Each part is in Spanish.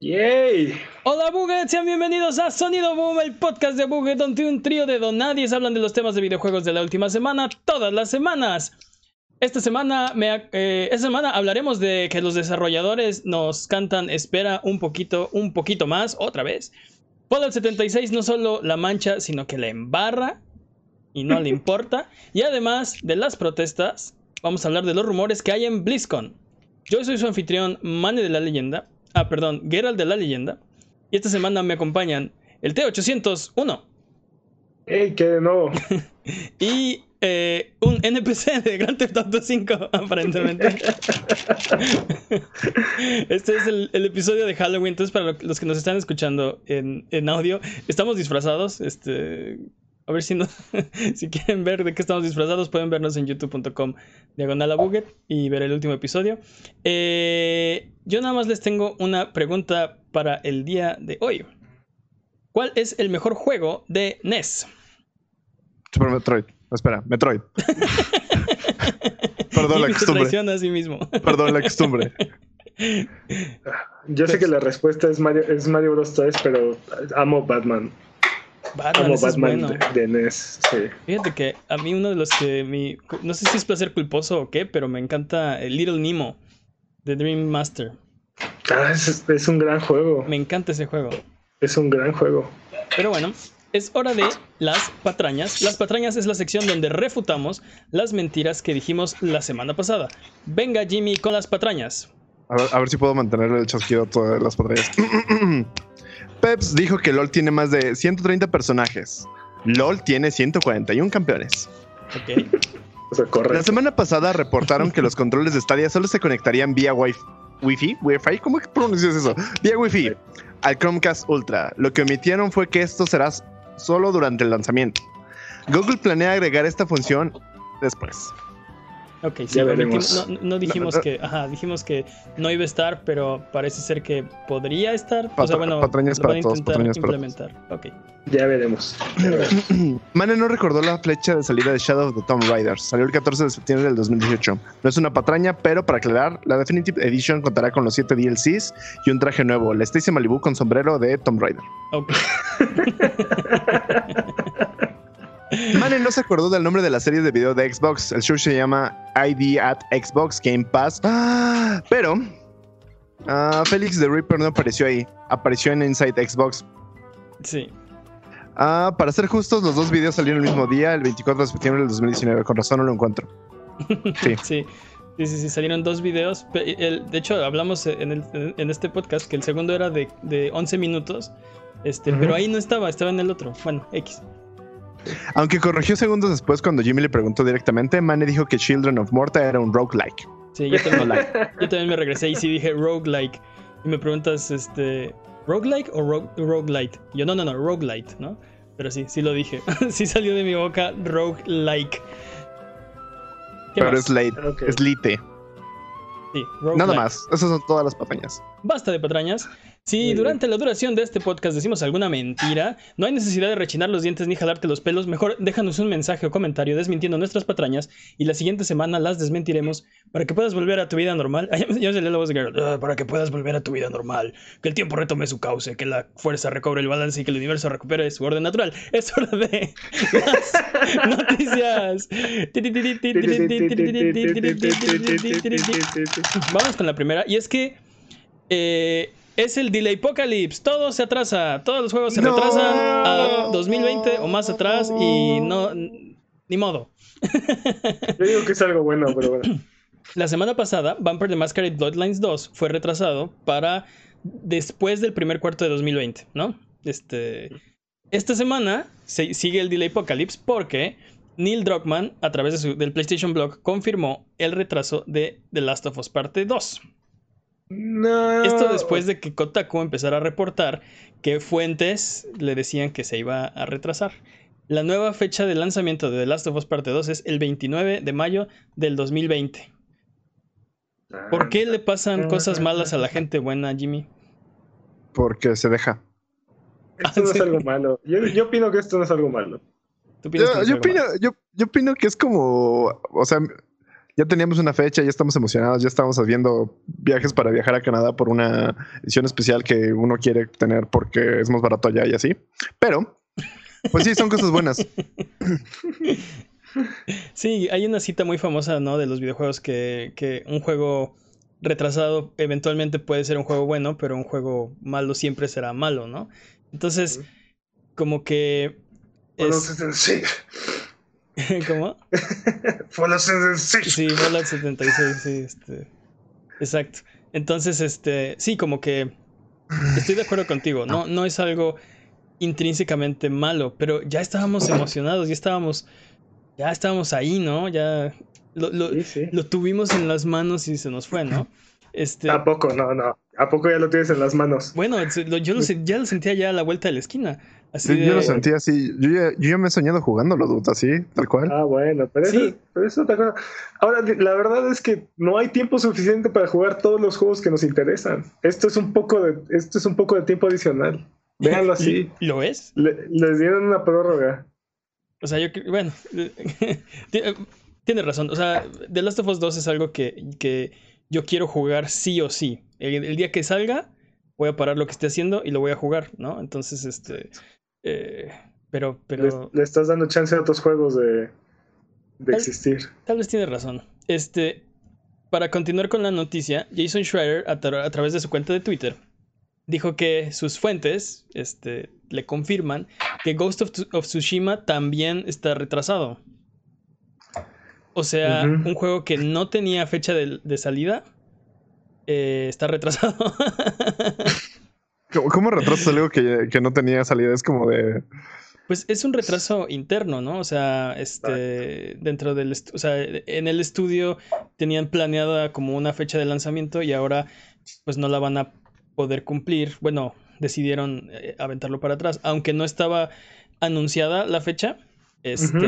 ¡Yay! Hola Buget, sean bienvenidos a Sonido Boom, el podcast de Buget, donde un trío de donadies hablan de los temas de videojuegos de la última semana, todas las semanas. Esta semana, me, eh, esta semana hablaremos de que los desarrolladores nos cantan Espera un poquito, un poquito más, otra vez. Fallout 76 no solo la mancha, sino que la embarra y no le importa. Y además de las protestas, vamos a hablar de los rumores que hay en BlizzCon. Yo soy su anfitrión, Mane de la Leyenda. Ah, perdón, Geralt de la leyenda. Y esta semana me acompañan el T801. ¡Ey, qué de nuevo! y eh, un NPC de Grand Theft Auto 5, aparentemente. este es el, episodio de Halloween. Entonces, para los que nos están escuchando en, en audio, estamos disfrazados. Este, a ver si, no, si quieren ver de qué estamos disfrazados, pueden vernos en youtube.com diagonal a Buget y ver el último episodio. Eh, yo nada más les tengo una pregunta para el día de hoy. ¿Cuál es el mejor juego de NES? Super Metroid. espera, Metroid. Perdón la costumbre. a sí mismo. Perdón la costumbre. Yo sé que la respuesta es Mario, es Mario Bros 3, pero amo Batman. Batman, Como Batman de, NES, sí. Fíjate que a mí uno de los que mi, no sé si es placer culposo o qué, pero me encanta el Little Nemo de Dream Master. Ah, es, un gran juego. Me encanta ese juego. Es un gran juego. Pero bueno, es hora de las patrañas. Las patrañas es la sección donde refutamos las mentiras que dijimos la semana pasada. Venga Jimmy con las patrañas. A ver, si puedo mantener el chasquido todas las patrañas. Peps dijo que LOL tiene más de 130 personajes. LOL tiene 141 campeones. Ok. La semana pasada reportaron que los controles de Stadia solo se conectarían vía Wi-Fi. Wi-Fi? ¿Wi-Fi? ¿Cómo pronuncias eso? Vía Wi-Fi al Chromecast Ultra. Lo que omitieron fue que esto será solo durante el lanzamiento. Google planea agregar esta función después. Ok, sí, no, dijimos que, ajá, dijimos que no iba a estar, pero parece ser que podría estar. o sea, bueno, patrañas para todos, implementar. Ok. Ya veremos. Mane no recordó la flecha de salida de Shadow of the Tomb Raider. Salió el 14 de septiembre del 2018. No es una patraña, pero para aclarar, la Definitive Edition contará con los 7 DLCs y un traje nuevo, la Stacy Malibu con sombrero de Tomb Raider. Ok. Mane no se acordó del nombre de la serie de video de Xbox. El show se llama ID at Xbox Game Pass. Ah, pero uh, Félix the Reaper no apareció ahí. Apareció en Inside Xbox. Sí. Ah, para ser justos, los dos videos salieron el mismo día, el 24 de septiembre del 2019. Con razón no lo encuentro. Sí. sí. Sí, sí, salieron dos videos. de hecho, hablamos en, este podcast que el segundo era de, de 11 minutos. Este, Pero ahí no estaba, estaba en el otro. Bueno, X. Aunque corrigió segundos después cuando Jimmy le preguntó directamente, Mane dijo que Children of Morta era un roguelike. Sí, yo también, yo también me regresé y sí dije roguelike. Y me preguntas, este, ¿roguelike o rogue, roguelite? Yo, no, no, no, roguelite, ¿no? Pero sí, sí lo dije. sí salió de mi boca roguelike. Pero es late, es lite. Sí, Nada más, esas son todas las patrañas. Basta de patrañas. Si durante la duración de este podcast decimos alguna mentira, no hay necesidad de rechinar los dientes ni jalarte los pelos. Mejor déjanos un mensaje o comentario desmintiendo nuestras patrañas y la siguiente semana las desmentiremos para que puedas volver a tu vida normal. Ya se la voz de ah, para que puedas volver a tu vida normal. Que el tiempo retome su cauce, que la fuerza recobre el balance y que el universo recupere su orden natural. Es hora de las noticias. Vamos con la primera. Y es que. Eh, es el Delay Apocalypse. Todo se atrasa. Todos los juegos se retrasan a 2020 o más atrás y no. Ni modo. Yo digo que es algo bueno, pero bueno. La semana pasada, Bumper the Masquerade Bloodlines 2 fue retrasado para después del primer cuarto de 2020, ¿no? Este. Esta semana se sigue el Delay Apocalypse porque Neil Druckmann, a través de del PlayStation Blog, confirmó el retraso de The Last of Us Parte 2. No. Esto después de que Kotaku empezara a reportar que fuentes le decían que se iba a retrasar. La nueva fecha de lanzamiento de The Last of Us Parte 2 es el 29 de mayo del 2020. ¿Por qué le pasan cosas malas a la gente buena, Jimmy? Porque se deja. Esto no es algo malo. Yo, opino que esto no es algo malo. yo, opino, yo opino que es como. O sea, ya teníamos una fecha, ya estamos emocionados, ya estamos haciendo viajes para viajar a Canadá por una edición especial que uno quiere tener porque es más barato allá y así. Pero, pues sí, son cosas buenas. Sí, hay una cita muy famosa, ¿no? De los videojuegos que, que un juego retrasado eventualmente puede ser un juego bueno, pero un juego malo siempre será malo, ¿no? Entonces, como que... Es... sí. ¿Cómo? Fallout 76. Sí, Fallout 76, sí, este... Exacto. Entonces, este, sí, como que estoy de acuerdo contigo, no, no es algo intrínsecamente malo, pero ya estábamos emocionados, ya estábamos, ya estábamos ahí, ¿no? Ya lo, lo, Sí, sí. lo tuvimos en las manos y se nos fue, ¿no? Este, ¿A poco? No, no. ¿A poco ya lo tienes en las manos? bueno, yo lo, ya lo sentía ya a la vuelta de la esquina. Así Yo, de, yo lo sentí así. Yo ya, yo ya me he soñado jugándolo, dude, así, tal cual. Ah, bueno, pero Sí. eso, pero eso te acuerdo. Ahora, la verdad es que no hay tiempo suficiente para jugar todos los juegos que nos interesan. Esto es un poco de, esto es un poco de tiempo adicional. Véanlo así. ¿Lo es? Le- les dieron una prórroga. O sea, yo bueno, ti- tiene razón. O sea, The Last of Us 2 es algo que, que yo quiero jugar sí o sí. El, el día que salga, voy a parar lo que esté haciendo y lo voy a jugar, ¿no? Entonces, este. Eh, pero, Le, pero le estás dando chance a otros juegos de, de Tal- existir. tal vez tiene razón. Este. Para continuar con la noticia, Jason Schreier, a, tra- a través de su cuenta de Twitter, dijo que sus fuentes este, le confirman que Ghost of, Tsu- of Tsushima también está retrasado. O sea, un juego que no tenía fecha de, de salida eh, está retrasado. ¿Cómo, cómo retrasas algo que, que no tenía salida? Es como de. Pues es un retraso interno, ¿no? O sea, este, dentro del, o sea, en el estudio tenían planeada como una fecha de lanzamiento y ahora pues no la van a poder cumplir. Bueno, decidieron eh, aventarlo para atrás, aunque no estaba anunciada la fecha. Este,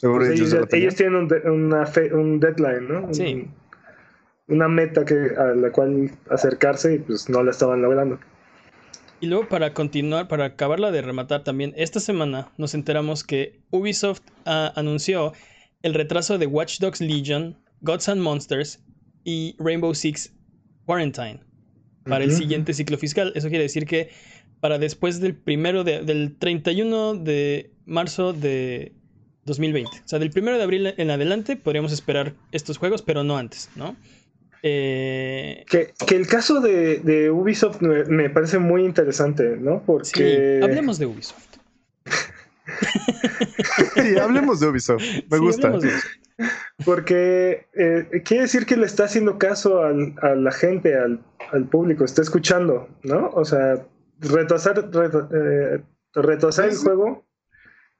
Pues ellos tienen un, de- una fe- un deadline, ¿no? Un- Sí. una meta que, a la cual acercarse y pues no la estaban logrando. Y luego para continuar, para acabarla de rematar también, esta semana nos enteramos que Ubisoft ah, anunció el retraso de Watch Dogs Legion, Gods and Monsters y Rainbow Six Quarantine para el siguiente ciclo fiscal. Eso quiere decir que para después del primero de- del 31 de marzo de 2020. O sea, del primero de abril en adelante podríamos esperar estos juegos, pero no antes, ¿no? Eh, Que, que el caso de, de Ubisoft me, me parece muy interesante, ¿no? sí, Porque hablemos de Ubisoft. Sí, hablemos de Ubisoft. Me Sí, gusta. Ubisoft. Porque eh, quiere decir que le está haciendo caso al- a la gente, al, al público, está escuchando, ¿no? O sea, retrasar, retra- eh, retrasar el juego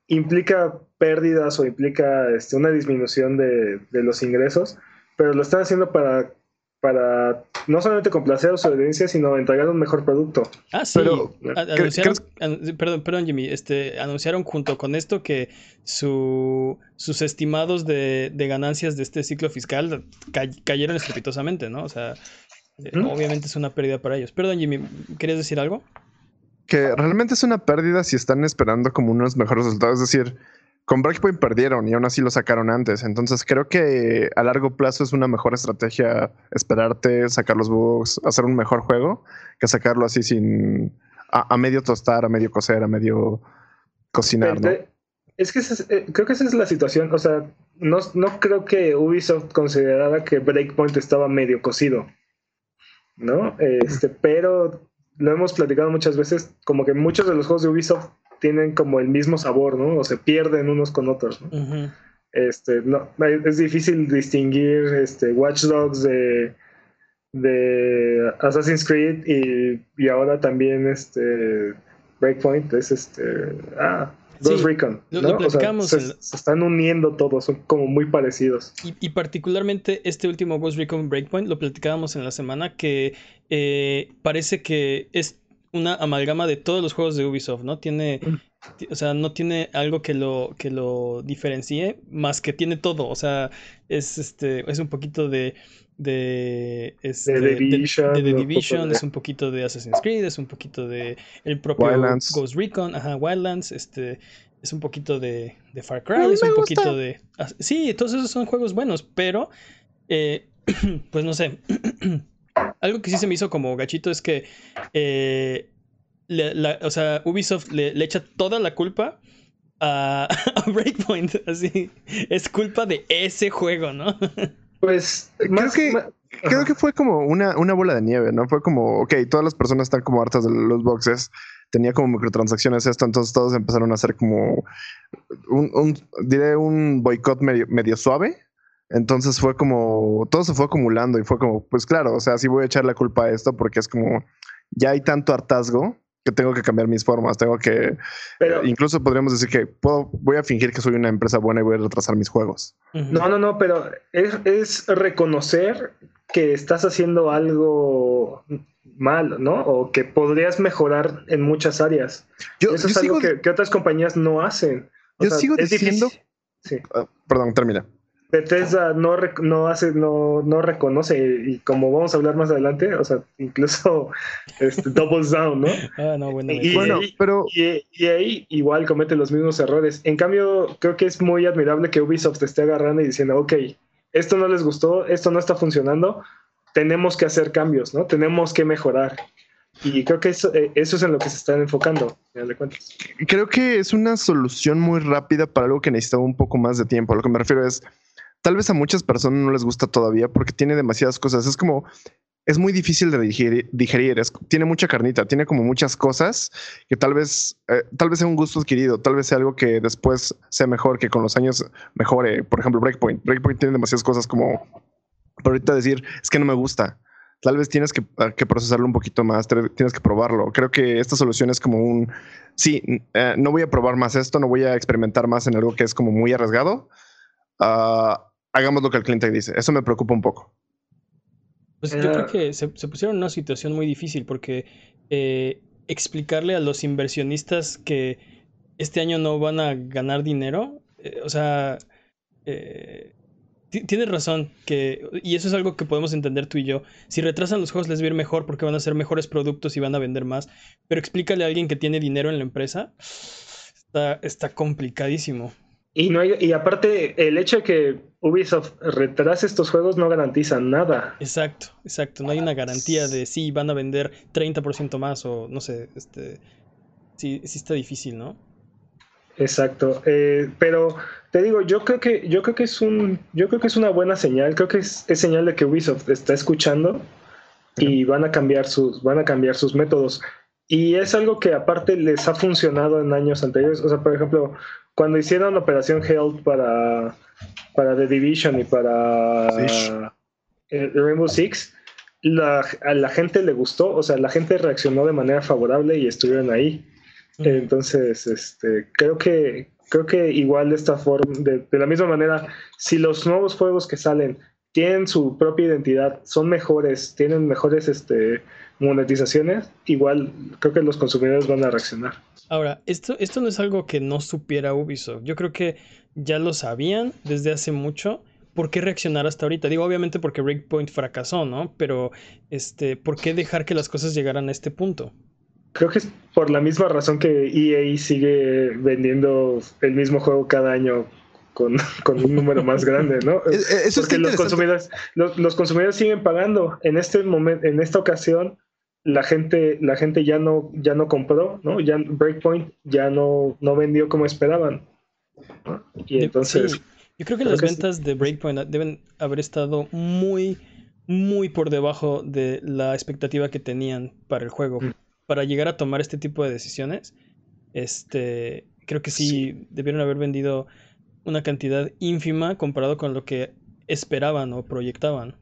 implica pérdidas o implica este, una disminución de, de los ingresos, pero lo están haciendo para, para no solamente complacer a su audiencia, sino entregar un mejor producto. Ah, sí. Pero, A- ¿cre- anunciaron, an- perdón, perdón, Jimmy. Este, anunciaron junto con esto que su, sus estimados de, de ganancias de este ciclo fiscal ca- cayeron estrepitosamente, ¿no? O sea, eh, Ujú. obviamente es una pérdida para ellos. Perdón, Jimmy, ¿querías decir algo? que realmente es una pérdida si están esperando como unos mejores resultados. Es decir, con Breakpoint perdieron y aún así lo sacaron antes. Entonces creo que a largo plazo es una mejor estrategia esperarte, sacar los bugs, hacer un mejor juego, que sacarlo así sin a, medio tostar, a medio cocer, a medio cocinar, ¿no? Es que eh, creo que esa es la situación. O sea, no, no creo que Ubisoft considerara que Breakpoint estaba medio cocido. ¿No? Este, pero lo hemos platicado muchas veces, como que muchos de los juegos de Ubisoft tienen como el mismo sabor, ¿no? O se pierden unos con otros, ¿no? Este, no, es difícil distinguir este, Watch Dogs de, de Assassin's Creed y, y ahora también este Breakpoint es este ah, Ghost Sí, Recon. lo- ¿no? lo O sea, platicamos se, en la- se están uniendo todos, son como muy parecidos. Y, y particularmente este último Ghost Recon Breakpoint, lo platicábamos en la semana, que eh, parece que es una amalgama de todos los juegos de Ubisoft, ¿no? Tiene, ti- o sea, no tiene algo que lo, que lo diferencie, más que tiene todo, o sea, es este, es un poquito de de, este, The Division, de, The Division, de- es un poquito de Assassin's Creed, es un poquito de el propio Wildlands. Ghost Recon, ajá, Wildlands, este, es un poquito de, de Far Cry, es un poquito de... ah, Sí, todos esos son juegos buenos, pero... eh, pues no sé. Algo que sí se me hizo como gachito es que... eh, le- la- o sea, Ubisoft le, le echa toda la culpa a, a Breakpoint. Así. Es culpa de ese juego, ¿no? Pues, Creo más que- Creo que fue como una, una bola de nieve, ¿no? Fue como, ok, todas las personas están como hartas de los boxes. Tenía como microtransacciones esto, entonces todos empezaron a hacer como un, un diré, un boicot medio, medio suave. Entonces fue como, todo se fue acumulando y fue como, pues claro, o sea, sí voy a echar la culpa a esto porque es como, ya hay tanto hartazgo que tengo que cambiar mis formas, tengo que, Pero, incluso podríamos decir que puedo, voy a fingir que soy una empresa buena y voy a retrasar mis juegos. No, no, no, pero es, es reconocer que estás haciendo algo mal, ¿no? O que podrías mejorar en muchas áreas. Yo, Eso yo es algo que, que otras compañías no hacen. O yo sea, sigo diciendo, difícil. Sí. Ah, perdón, termina. Bethesda no, rec- no hace, no, no reconoce, y como vamos a hablar más adelante, o sea, incluso este, doubles down, ¿no? Ah, no, bueno. Y- Bueno, y- pero Y, y ahí igual comete los mismos errores. En cambio, creo que es muy admirable que Ubisoft te esté agarrando y diciendo, ok, esto no les gustó, esto no está funcionando, tenemos que hacer cambios, ¿no? Tenemos que mejorar. Y creo que eso, eh, eso es en lo que se están enfocando, de cuentas. creo que es una solución muy rápida para algo que necesitaba un poco más de tiempo. A lo que me refiero es, tal vez a muchas personas no les gusta todavía porque tiene demasiadas cosas. Es como, es muy difícil de digerir, digerir. Es- tiene mucha carnita, tiene como muchas cosas que tal vez, eh, tal vez sea un gusto adquirido, tal vez sea algo que después sea mejor, que con los años mejore. Por ejemplo, Breakpoint. Breakpoint tiene demasiadas cosas como, pero ahorita decir, es que no me gusta. Tal vez tienes que, ah, que procesarlo un poquito más, tienes que probarlo. Creo que esta solución es como un, sí, eh, no voy a probar más esto, no voy a experimentar más en algo que es como muy arriesgado. Ah, hagamos lo que el cliente dice. Eso me preocupa un poco. Pues yo creo Eh, que se, se pusieron en una situación muy difícil porque eh, explicarle a los inversionistas que este año no van a ganar dinero, eh, o sea, eh, ti- tienes razón, que, y eso es algo que podemos entender tú y yo. Si retrasan los juegos les va a ir mejor porque van a ser mejores productos y van a vender más, pero explícale a alguien que tiene dinero en la empresa, está, está complicadísimo. Y, no hay- y aparte, el hecho de que Ubisoft retrase estos juegos no garantiza nada. Exacto, exacto. No hay una garantía de si van a vender 30% más o no sé, este, sí, sí está difícil, ¿no? Exacto. Eh, pero te digo, yo creo que, yo creo que es un, yo creo que es una buena señal. Creo que es, es señal de que Ubisoft está escuchando y van a cambiar sus, van a cambiar sus métodos. Y es algo que aparte les ha funcionado en años anteriores. O sea, por ejemplo, cuando hicieron Operación Health para, para The Division y para eh, Rainbow Six, la, a la gente le gustó, o sea, la gente reaccionó de manera favorable y estuvieron ahí. Entonces, este, creo que creo que igual de esta forma, de, de la misma manera, si los nuevos juegos que salen tienen su propia identidad, son mejores, tienen mejores este, monetizaciones, igual creo que los consumidores van a reaccionar. Ahora, esto, esto no es algo que no supiera Ubisoft. Yo creo que ya lo sabían desde hace mucho. ¿Por qué reaccionar hasta ahorita? Digo, obviamente porque Breakpoint fracasó, ¿no? Pero, este, ¿por qué dejar que las cosas llegaran a este punto? Creo que es por la misma razón que EA sigue vendiendo el mismo juego cada año con, con un número más grande, ¿no? Eso porque los consumidores, los, los consumidores siguen pagando. En este momento, en esta ocasión, la gente, la gente ya no, ya no compró, ¿no? Ya Breakpoint ya no, no vendió como esperaban. ¿No? Y entonces, sí, yo creo que las sí. ventas de Breakpoint deben haber estado muy, muy por debajo de la expectativa que tenían para el juego. Mm. Para llegar a tomar este tipo de decisiones, este, creo que sí, debieron haber vendido una cantidad ínfima comparado con lo que esperaban o proyectaban.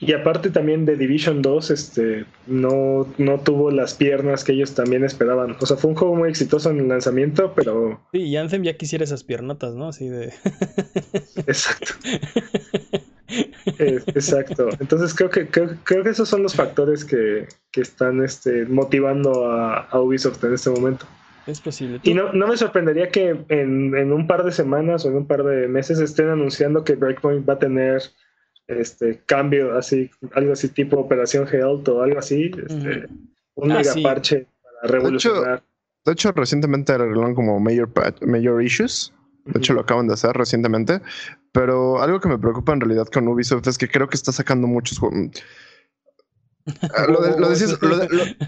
Y aparte también de Division 2, este, no, no tuvo las piernas que ellos también esperaban. O sea, fue un juego muy exitoso en el lanzamiento, pero Sí, y Anthem ya quisiera esas piernotas, ¿no? Así de... exacto. Eh, exacto. Entonces creo que, creo, creo que esos son los factores que, que están este, motivando a, a Ubisoft en este momento. es posible. Y no, no me sorprendería que en, en un par de semanas o en un par de meses estén anunciando que Breakpoint va a tener este cambio así, algo así tipo Operación Health o algo así, este, un Ah, mega sí. parche para revolucionar. De hecho, recientemente arreglaron como mayor, mayor issues. De hecho, lo acaban de hacer recientemente. Pero algo que me preocupa en realidad con Ubisoft es que creo que está sacando muchos juegos. lo, decías,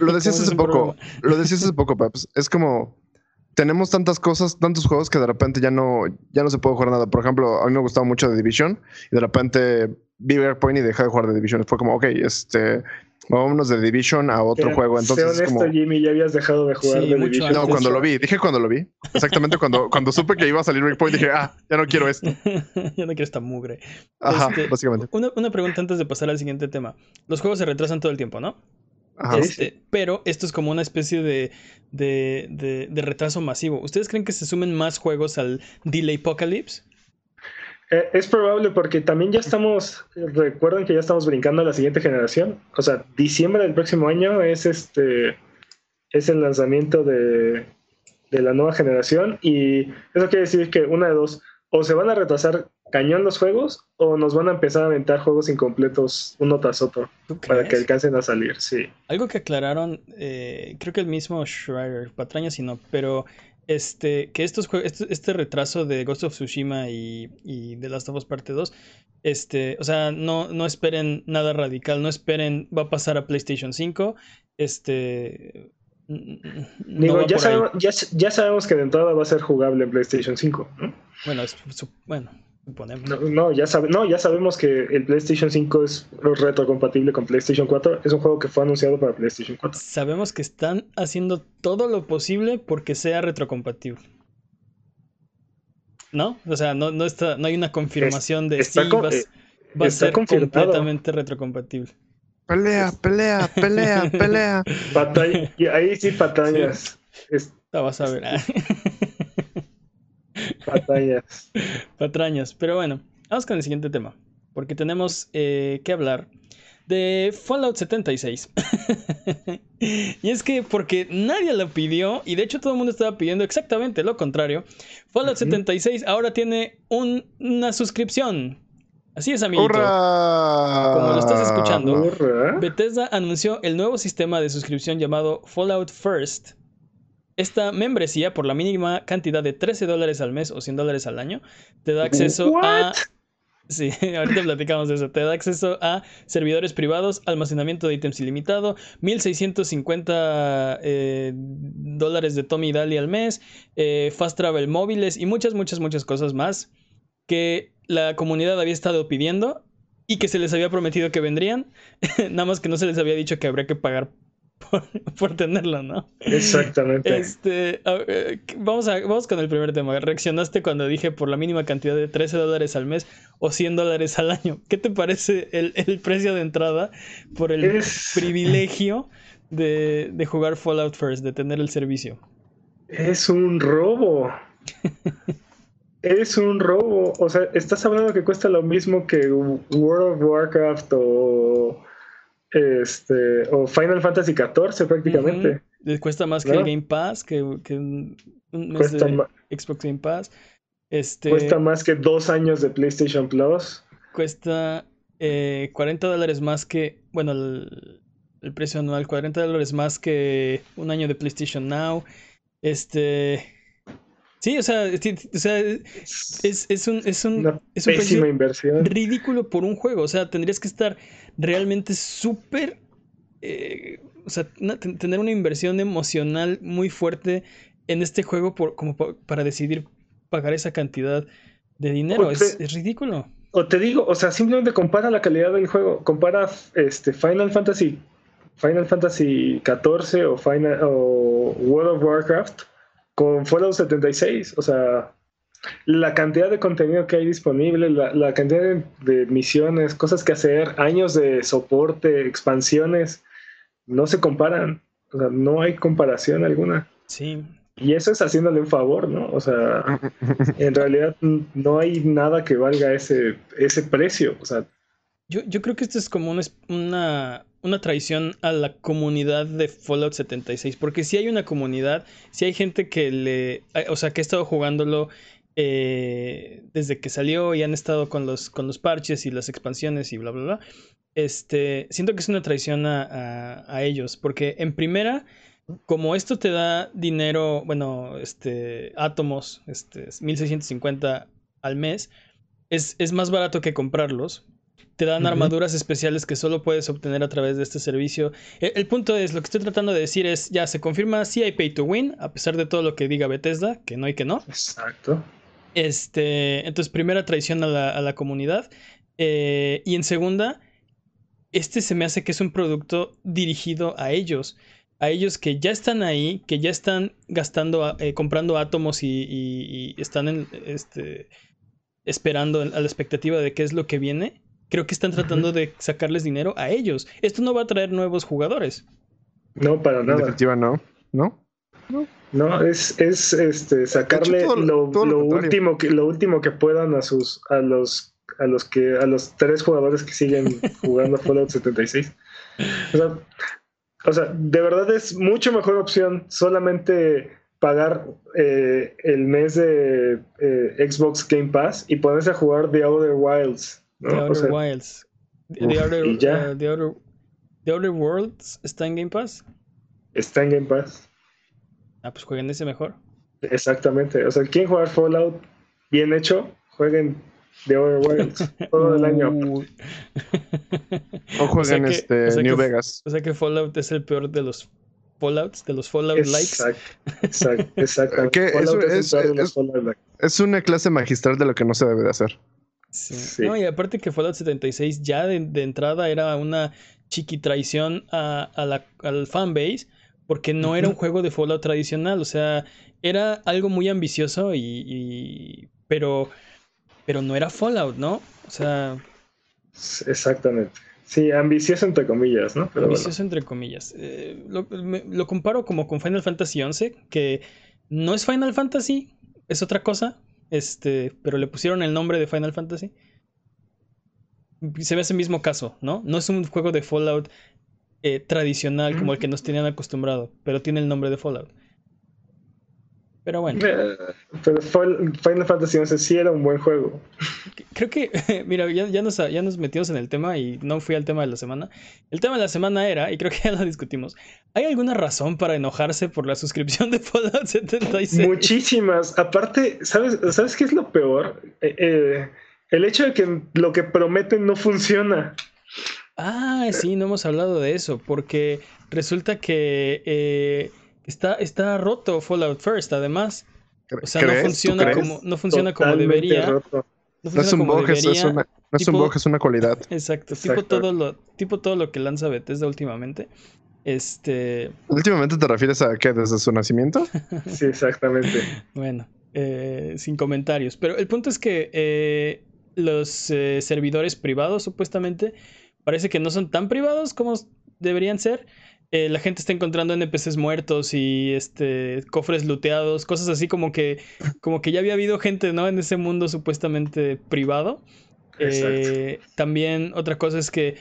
lo, decías hace poco. Lo decías hace poco, Paps. Es como tenemos tantas cosas, tantos juegos que de repente ya no, ya no se puede jugar nada. Por ejemplo, a mí me gustaba mucho The Division y de repente vi Point y dejé de jugar The Division. Fue como, ok, este, vámonos de Division a otro juego. Entonces, honesto, como... Jimmy, ya habías dejado de jugar The Division. No, cuando lo vi, dije cuando lo vi. Exactamente cuando, cuando supe que iba a salir Breakpoint, dije, ah, ya no quiero esto. ya no quiero esta mugre. Ajá, este, básicamente. Una, una pregunta antes de pasar al siguiente tema. Los juegos se retrasan todo el tiempo, ¿no? Este, pero esto es como una especie de, de, de, retraso masivo. ¿Ustedes creen que se sumen más juegos al Delay Apocalypse? Eh, es probable porque también ya estamos, recuerden que ya estamos brincando a la siguiente generación. O sea, diciembre del próximo año es este es el lanzamiento de, de la nueva generación y eso quiere decir que una de dos, o se van a retrasar cañón los juegos o nos van a empezar a aventar juegos incompletos uno tras otro para que alcancen a salir, sí. Algo que aclararon, eh, creo que el mismo Schreier, patraña si no, pero este, que estos este, este, retraso de Ghost of Tsushima y, y The Last of Us Parte 2, este, o sea, no, no esperen nada radical, no esperen, va a pasar a PlayStation 5, este... Digo, ya, sabemos, ya, ya, sabemos que de entrada va a ser jugable en PlayStation 5. Bueno, es, bueno, no, ya no, ya sabemos que el PlayStation 5 es retrocompatible con PlayStation 4. Es un juego que fue anunciado para PlayStation 4. Sabemos que están haciendo todo lo posible porque sea retrocompatible. ¿No? O sea, no, no, está, no hay una confirmación de si va, eh, a ser completamente retrocompatible. Pelea, pelea, pelea, pelea. y ahí sí patañas. La vas a ver. Patrañas. Patrañas. Pero bueno, vamos con el siguiente tema. Porque tenemos eh, que hablar de Fallout 76. y es que porque nadie lo pidió, y de hecho todo el mundo estaba pidiendo exactamente lo contrario, Fallout 76 ahora tiene una suscripción. Así es, amiguito. Como lo estás escuchando, Bethesda anunció el nuevo sistema de suscripción llamado Fallout First, esta membresía, por la mínima cantidad de 13 dólares al mes o 100 dólares al año, te da acceso a... Sí, ahorita platicamos de eso. Te da acceso a servidores privados, almacenamiento de ítems ilimitado, 1650 eh, dólares de Tommy Daly al mes, eh, fast travel móviles y muchas, muchas, muchas cosas más que la comunidad había estado pidiendo y que se les había prometido que vendrían, nada más que no se les había dicho que habría que pagar por, tenerlo, ¿no? Exactamente. Este, vamos, a, vamos con el primer tema. Reaccionaste cuando dije por la mínima cantidad de 13 dólares al mes o 100 dólares al año. ¿Qué te parece el, precio de entrada por el privilegio de, de jugar Fallout First, de tener el servicio? Es un robo. es un robo. O sea, estás hablando que cuesta lo mismo que World of Warcraft o este, o Final Fantasy XIV prácticamente. Cuesta más que el Game Pass, que, un Xbox Game Pass. Este, cuesta más que dos años de PlayStation Plus. Cuesta 40 eh, dólares más que, bueno, el, precio anual, 40 dólares más que un año de PlayStation Now. Este... Sí, o sea, es, es, un, es un, es un inversión. ridículo por un juego. O sea, tendrías que estar realmente súper... Eh, o sea, tener una inversión emocional muy fuerte en este juego por, como para decidir pagar esa cantidad de dinero. es, ridículo. O te digo, o sea, simplemente compara la calidad del juego. Compara este Final Fantasy Final Fantasy XIV o, Final, o World of Warcraft con Fallout 76. O sea, la cantidad de contenido que hay disponible, la, cantidad de, misiones, cosas que hacer, años de soporte, expansiones, no se comparan. O sea, no hay comparación alguna. Sí. Y eso es haciéndole un favor, ¿no? O sea, en realidad no hay nada que valga ese, ese precio. O sea. Yo, yo creo que esto es como una, una traición a la comunidad de Fallout 76. Porque si hay una comunidad, si hay gente que le. O sea, que ha estado jugándolo eh, desde que salió y han estado con los, con los parches y las expansiones y bla, bla, bla. Este, siento que es una traición a, ellos, porque en primera, como esto te da dinero, bueno, este, átomos, este, 1650 al mes, es, es más barato que comprarlos. Te dan armaduras especiales que solo puedes obtener a través de este servicio. E- El, punto es, lo que estoy tratando de decir es, ya se confirma, sí hay pay to win, a pesar de todo lo que diga Bethesda, que no hay que no. Exacto. Este, entonces, primera traición a la, a la comunidad. Eh, y en segunda, este se me hace que es un producto dirigido a ellos. A ellos que ya están ahí, que ya están gastando, eh, comprando átomos y, y- y están en, este, esperando a la expectativa de qué es lo que viene. Creo que están tratando de sacarles dinero a ellos. Esto no va a traer nuevos jugadores. No, para En nada. definitiva, no. ¿No? No, es, es este sacarle todo- lo, todo lo lo contrario. último que lo último que puedan a sus a los a los que a los tres jugadores que siguen jugando Fallout 76. O sea, o sea, de verdad es mucho mejor opción solamente pagar eh, el mes de eh, Xbox Game Pass y ponerse a jugar The Outer Wilds. ¿no? The O Outer sea, Wilds. The, Outer, uh, The Outer- The Outer Worlds está en Game Pass. está en Game Pass. Ah, pues jueguen ese mejor. Exactamente. O sea, ¿quieren jugar Fallout bien hecho? Jueguen The Outer Wilds todo el año. O jueguen que- este o sea New que- Vegas. O sea que Fallout es el peor de los Fallouts, de los Fallout likes. Exacto, exacto, es, una clase magistral de lo que no se debe de hacer. Sí. Sí. No, y aparte que Fallout 76 ya de, de entrada era una chiqui traición a, a la, al fanbase, porque no era un juego de Fallout tradicional, o sea, era algo muy ambicioso y, y- pero pero no era Fallout, ¿no? O sea, Exactamente. Sí, ambicioso entre comillas, ¿no? Pero ambicioso entre comillas. Eh, lo, me- lo comparo como con Final Fantasy XI, que no es Final Fantasy, es otra cosa, este, pero le pusieron el nombre de Final Fantasy. Se ve ese mismo caso, ¿no? No es un juego de Fallout eh, tradicional como el que nos tenían acostumbrado, pero tiene el nombre de Fallout. Pero bueno. Eh, pero Final Fantasy XI sí era un buen juego. creo que, mira, ya, ya nos, ya nos metimos en el tema y no fui al tema de la semana. El tema de la semana era, y creo que ya lo discutimos, ¿hay alguna razón para enojarse por la suscripción de Fallout 76? Muchísimas. Aparte, ¿sabes, ¿sabes qué es lo peor? Eh, eh, el hecho de que lo que prometen no funciona. Ah, sí, no hemos hablado de eso, porque resulta que eh, está, está roto Fallout First, además. O sea, no ¿Crees? ¿Tú funciona como, no funciona como debería. roto. No No es funciona un como bug, es, una, no es un Tipo- bug, es una cualidad. Exacto, tipo todo lo, tipo todo lo que lanza Bethesda últimamente. Este, ¿Últimamente te refieres a qué? ¿Desde su nacimiento? Sí, exactamente. bueno, eh, sin comentarios. Pero el punto es que eh, los eh, servidores privados, supuestamente, parece que no son tan privados como deberían ser. Eh, la gente está encontrando NPCs muertos y este cofres looteados, cosas así como que, como que ya había habido gente, ¿no? En ese mundo supuestamente privado. Eh, también otra cosa es que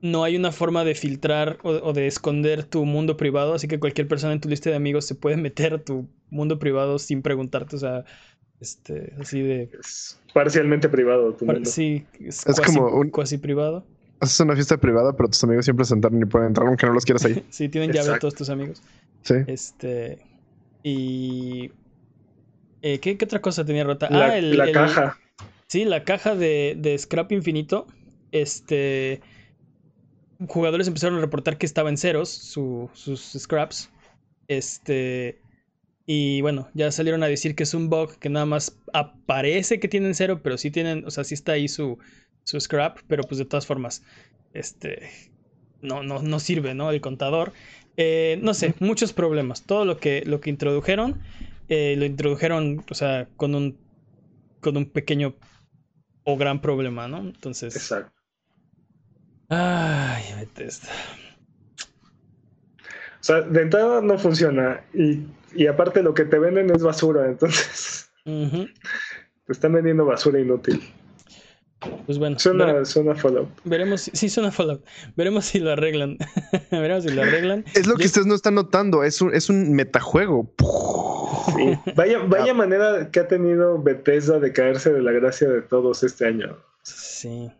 no hay una forma de filtrar o, o de esconder tu mundo privado, así que cualquier persona en tu lista de amigos se puede meter a tu mundo privado sin preguntarte, o sea, este, así de, Es parcialmente privado tu par- mundo. sí, es, Es cuasi, como un- cuasi privado. Haces una fiesta privada, pero tus amigos siempre se entran y pueden entrar aunque no los quieras ahí. Sí, tienen llave a Exacto. todos tus amigos. Sí. Este, y eh, ¿qué, qué otra cosa tenía rota? La, ah, el, la el- caja. Sí, la caja de, de Scrap Infinito. Este. Jugadores empezaron a reportar que estaba en ceros su- sus scraps. Este. Y bueno, ya salieron a decir que es un bug que nada más aparece que tienen cero, pero sí tienen, o sea, sí está ahí su, su scrap, pero pues de todas formas, este. No, no, no sirve, ¿no? El contador. Eh, no sé, muchos problemas. Todo lo que, lo que introdujeron, eh, lo introdujeron, o sea, con un, con un pequeño o gran problema, ¿no? Entonces. Exacto. Ay, Bethesda. O sea, de entrada no funciona. Y, y aparte lo que te venden es basura. Entonces, te están vendiendo basura inútil. Pues bueno, Suena, vere- suena Fallout. veremos. si- Sí, suena Fallout. Veremos si lo arreglan. veremos si lo arreglan. Es lo que ustedes no están notando, es un, es un metajuego. Sí. Vaya, vaya manera que ha tenido Bethesda de caerse de la gracia de todos este año. Sí.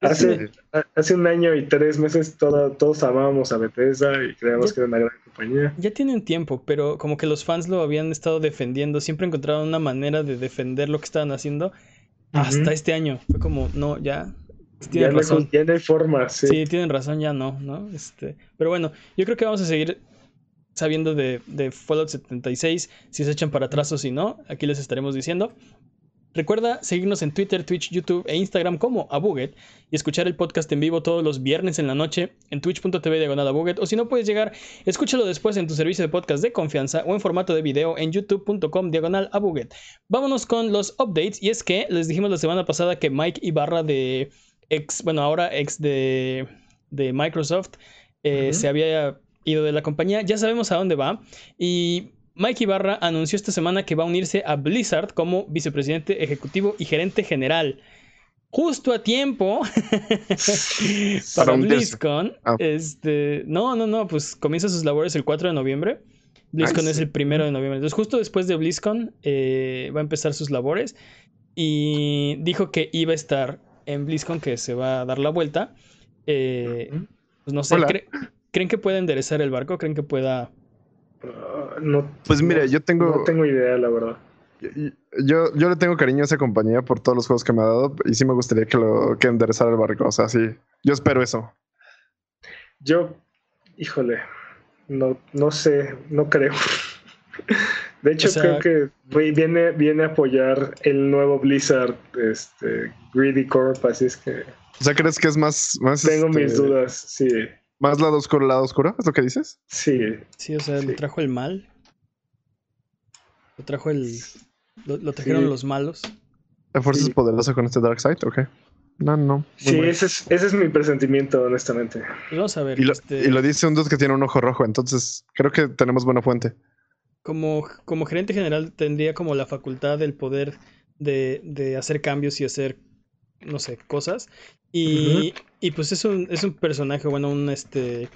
Hace, hace un año y tres meses todos amábamos a Bethesda y creíamos que era una gran compañía. Ya tienen tiempo, pero como que los fans lo habían estado defendiendo, siempre encontraron una manera de defender lo que estaban haciendo hasta este año. Fue como, no, ya. Tienen ya, razón. Ya no hay forma, sí. sí. tienen razón, ya no, ¿no? Este, pero bueno, yo creo que vamos a seguir sabiendo de, de Fallout 76, si se echan para atrás o si no, aquí les estaremos diciendo. Recuerda seguirnos en Twitter, Twitch, YouTube e Instagram como Abuget y escuchar el podcast en vivo todos los viernes en la noche en twitch.tv diagonal Abuget o si no puedes llegar, escúchalo después en tu servicio de podcast de confianza o en formato de video en youtube.com diagonal Abuget. Vámonos con los updates y es que les dijimos la semana pasada que Mike Ibarra de ex, bueno ahora ex de, de Microsoft eh, se había ido de la compañía, ya sabemos a dónde va y Mike Ibarra anunció esta semana que va a unirse a Blizzard como vicepresidente ejecutivo y gerente general. Justo a tiempo para BlizzCon. Ah. Este, no, no, no, pues comienza sus labores el 4 de noviembre. BlizzCon es el primero de noviembre. Entonces, justo después de BlizzCon eh, va a empezar sus labores. Y dijo que iba a estar en BlizzCon, que se va a dar la vuelta. Eh, pues no sé, ¿creen que pueda enderezar el barco? ¿Creen que pueda no, pues mira, yo tengo. No tengo idea, la verdad. Yo, yo le tengo cariño a esa compañía por todos los juegos que me ha dado y sí me gustaría que lo que enderezara el barco. O sea, sí, yo espero eso. Yo, híjole, no, no sé, no creo. De hecho, creo que viene, viene a apoyar el nuevo Blizzard, este, Greedy Corp, así es que. O sea, ¿crees que es más. más tengo mis este, dudas, sí. ¿Más lado oscuro, lado oscuro? ¿Es lo que dices? Sí. Sí, o sea, lo trajo el mal. Lo trajo el. Lo, trajeron los malos. ¿La fuerza es poderosa con este Dark Side? Ok. No, no. sí, ese es, ese es, mi presentimiento, honestamente. Pues vamos a ver. Y lo, este y lo, dice un dude que tiene un ojo rojo, entonces creo que tenemos buena fuente. Como, como gerente general tendría como la facultad, el poder de, de hacer cambios y hacer, no sé, cosas. Y, y pues es un, es un personaje, bueno, un este.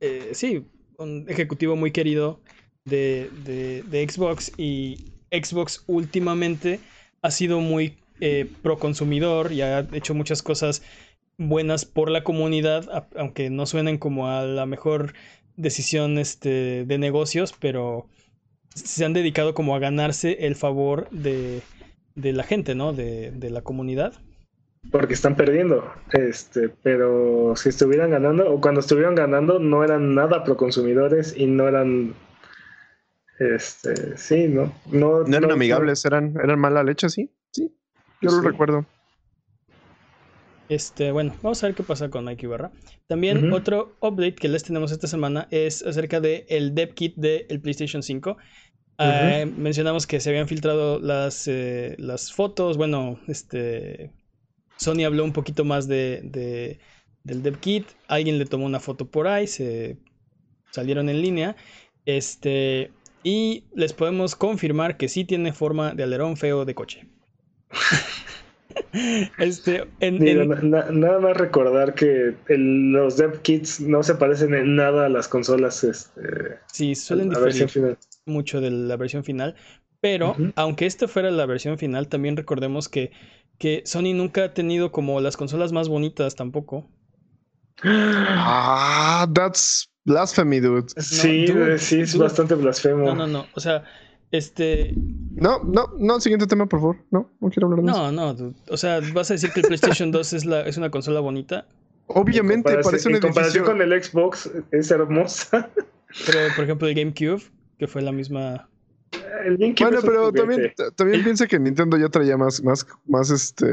Eh, sí, un ejecutivo muy querido de, de, Xbox. Y Xbox últimamente ha sido muy eh, pro consumidor y ha hecho muchas cosas buenas por la comunidad, aunque no suenen como a la mejor decisión este, de negocios, pero se han dedicado como a ganarse el favor de, de la gente, ¿no? De, de la comunidad porque están perdiendo. Este, pero si estuvieran ganando, o cuando estuvieron ganando, no eran nada pro consumidores y no eran. Este, sí, ¿no? No, no eran amigables, eran, eran mala leche, sí. Sí, yo lo recuerdo. Este, bueno, vamos a ver qué pasa con Nike Barra. También otro update que les tenemos esta semana es acerca del el dev kit del PlayStation 5. Ah, mencionamos que se habían filtrado las, eh, las fotos, bueno, este, Sony habló un poquito más de, de, del dev kit. Alguien le tomó una foto por ahí, se salieron en línea. Este, y les podemos confirmar que sí tiene forma de alerón feo de coche. este, nada más recordar que los dev kits no se parecen en nada a las consolas. Este, sí, suelen diferir mucho de la versión final. Pero, aunque esta fuera la versión final, también recordemos que que Sony nunca ha tenido como las consolas más bonitas tampoco. Ah, that's blasphemy, dude. sí, sí, es bastante blasfemo. No, no, no. O sea, este. No, no, no, siguiente tema, por favor. No, no quiero hablar de eso. No, no, dude. O sea, ¿vas a decir que el PlayStation 2 es, la, es una consola bonita? Obviamente, parece un En comparación con el Xbox, es hermosa. Pero, por ejemplo, el GameCube, que fue la misma bueno, pero también, también piensa que Nintendo ya traía más, más, más, este,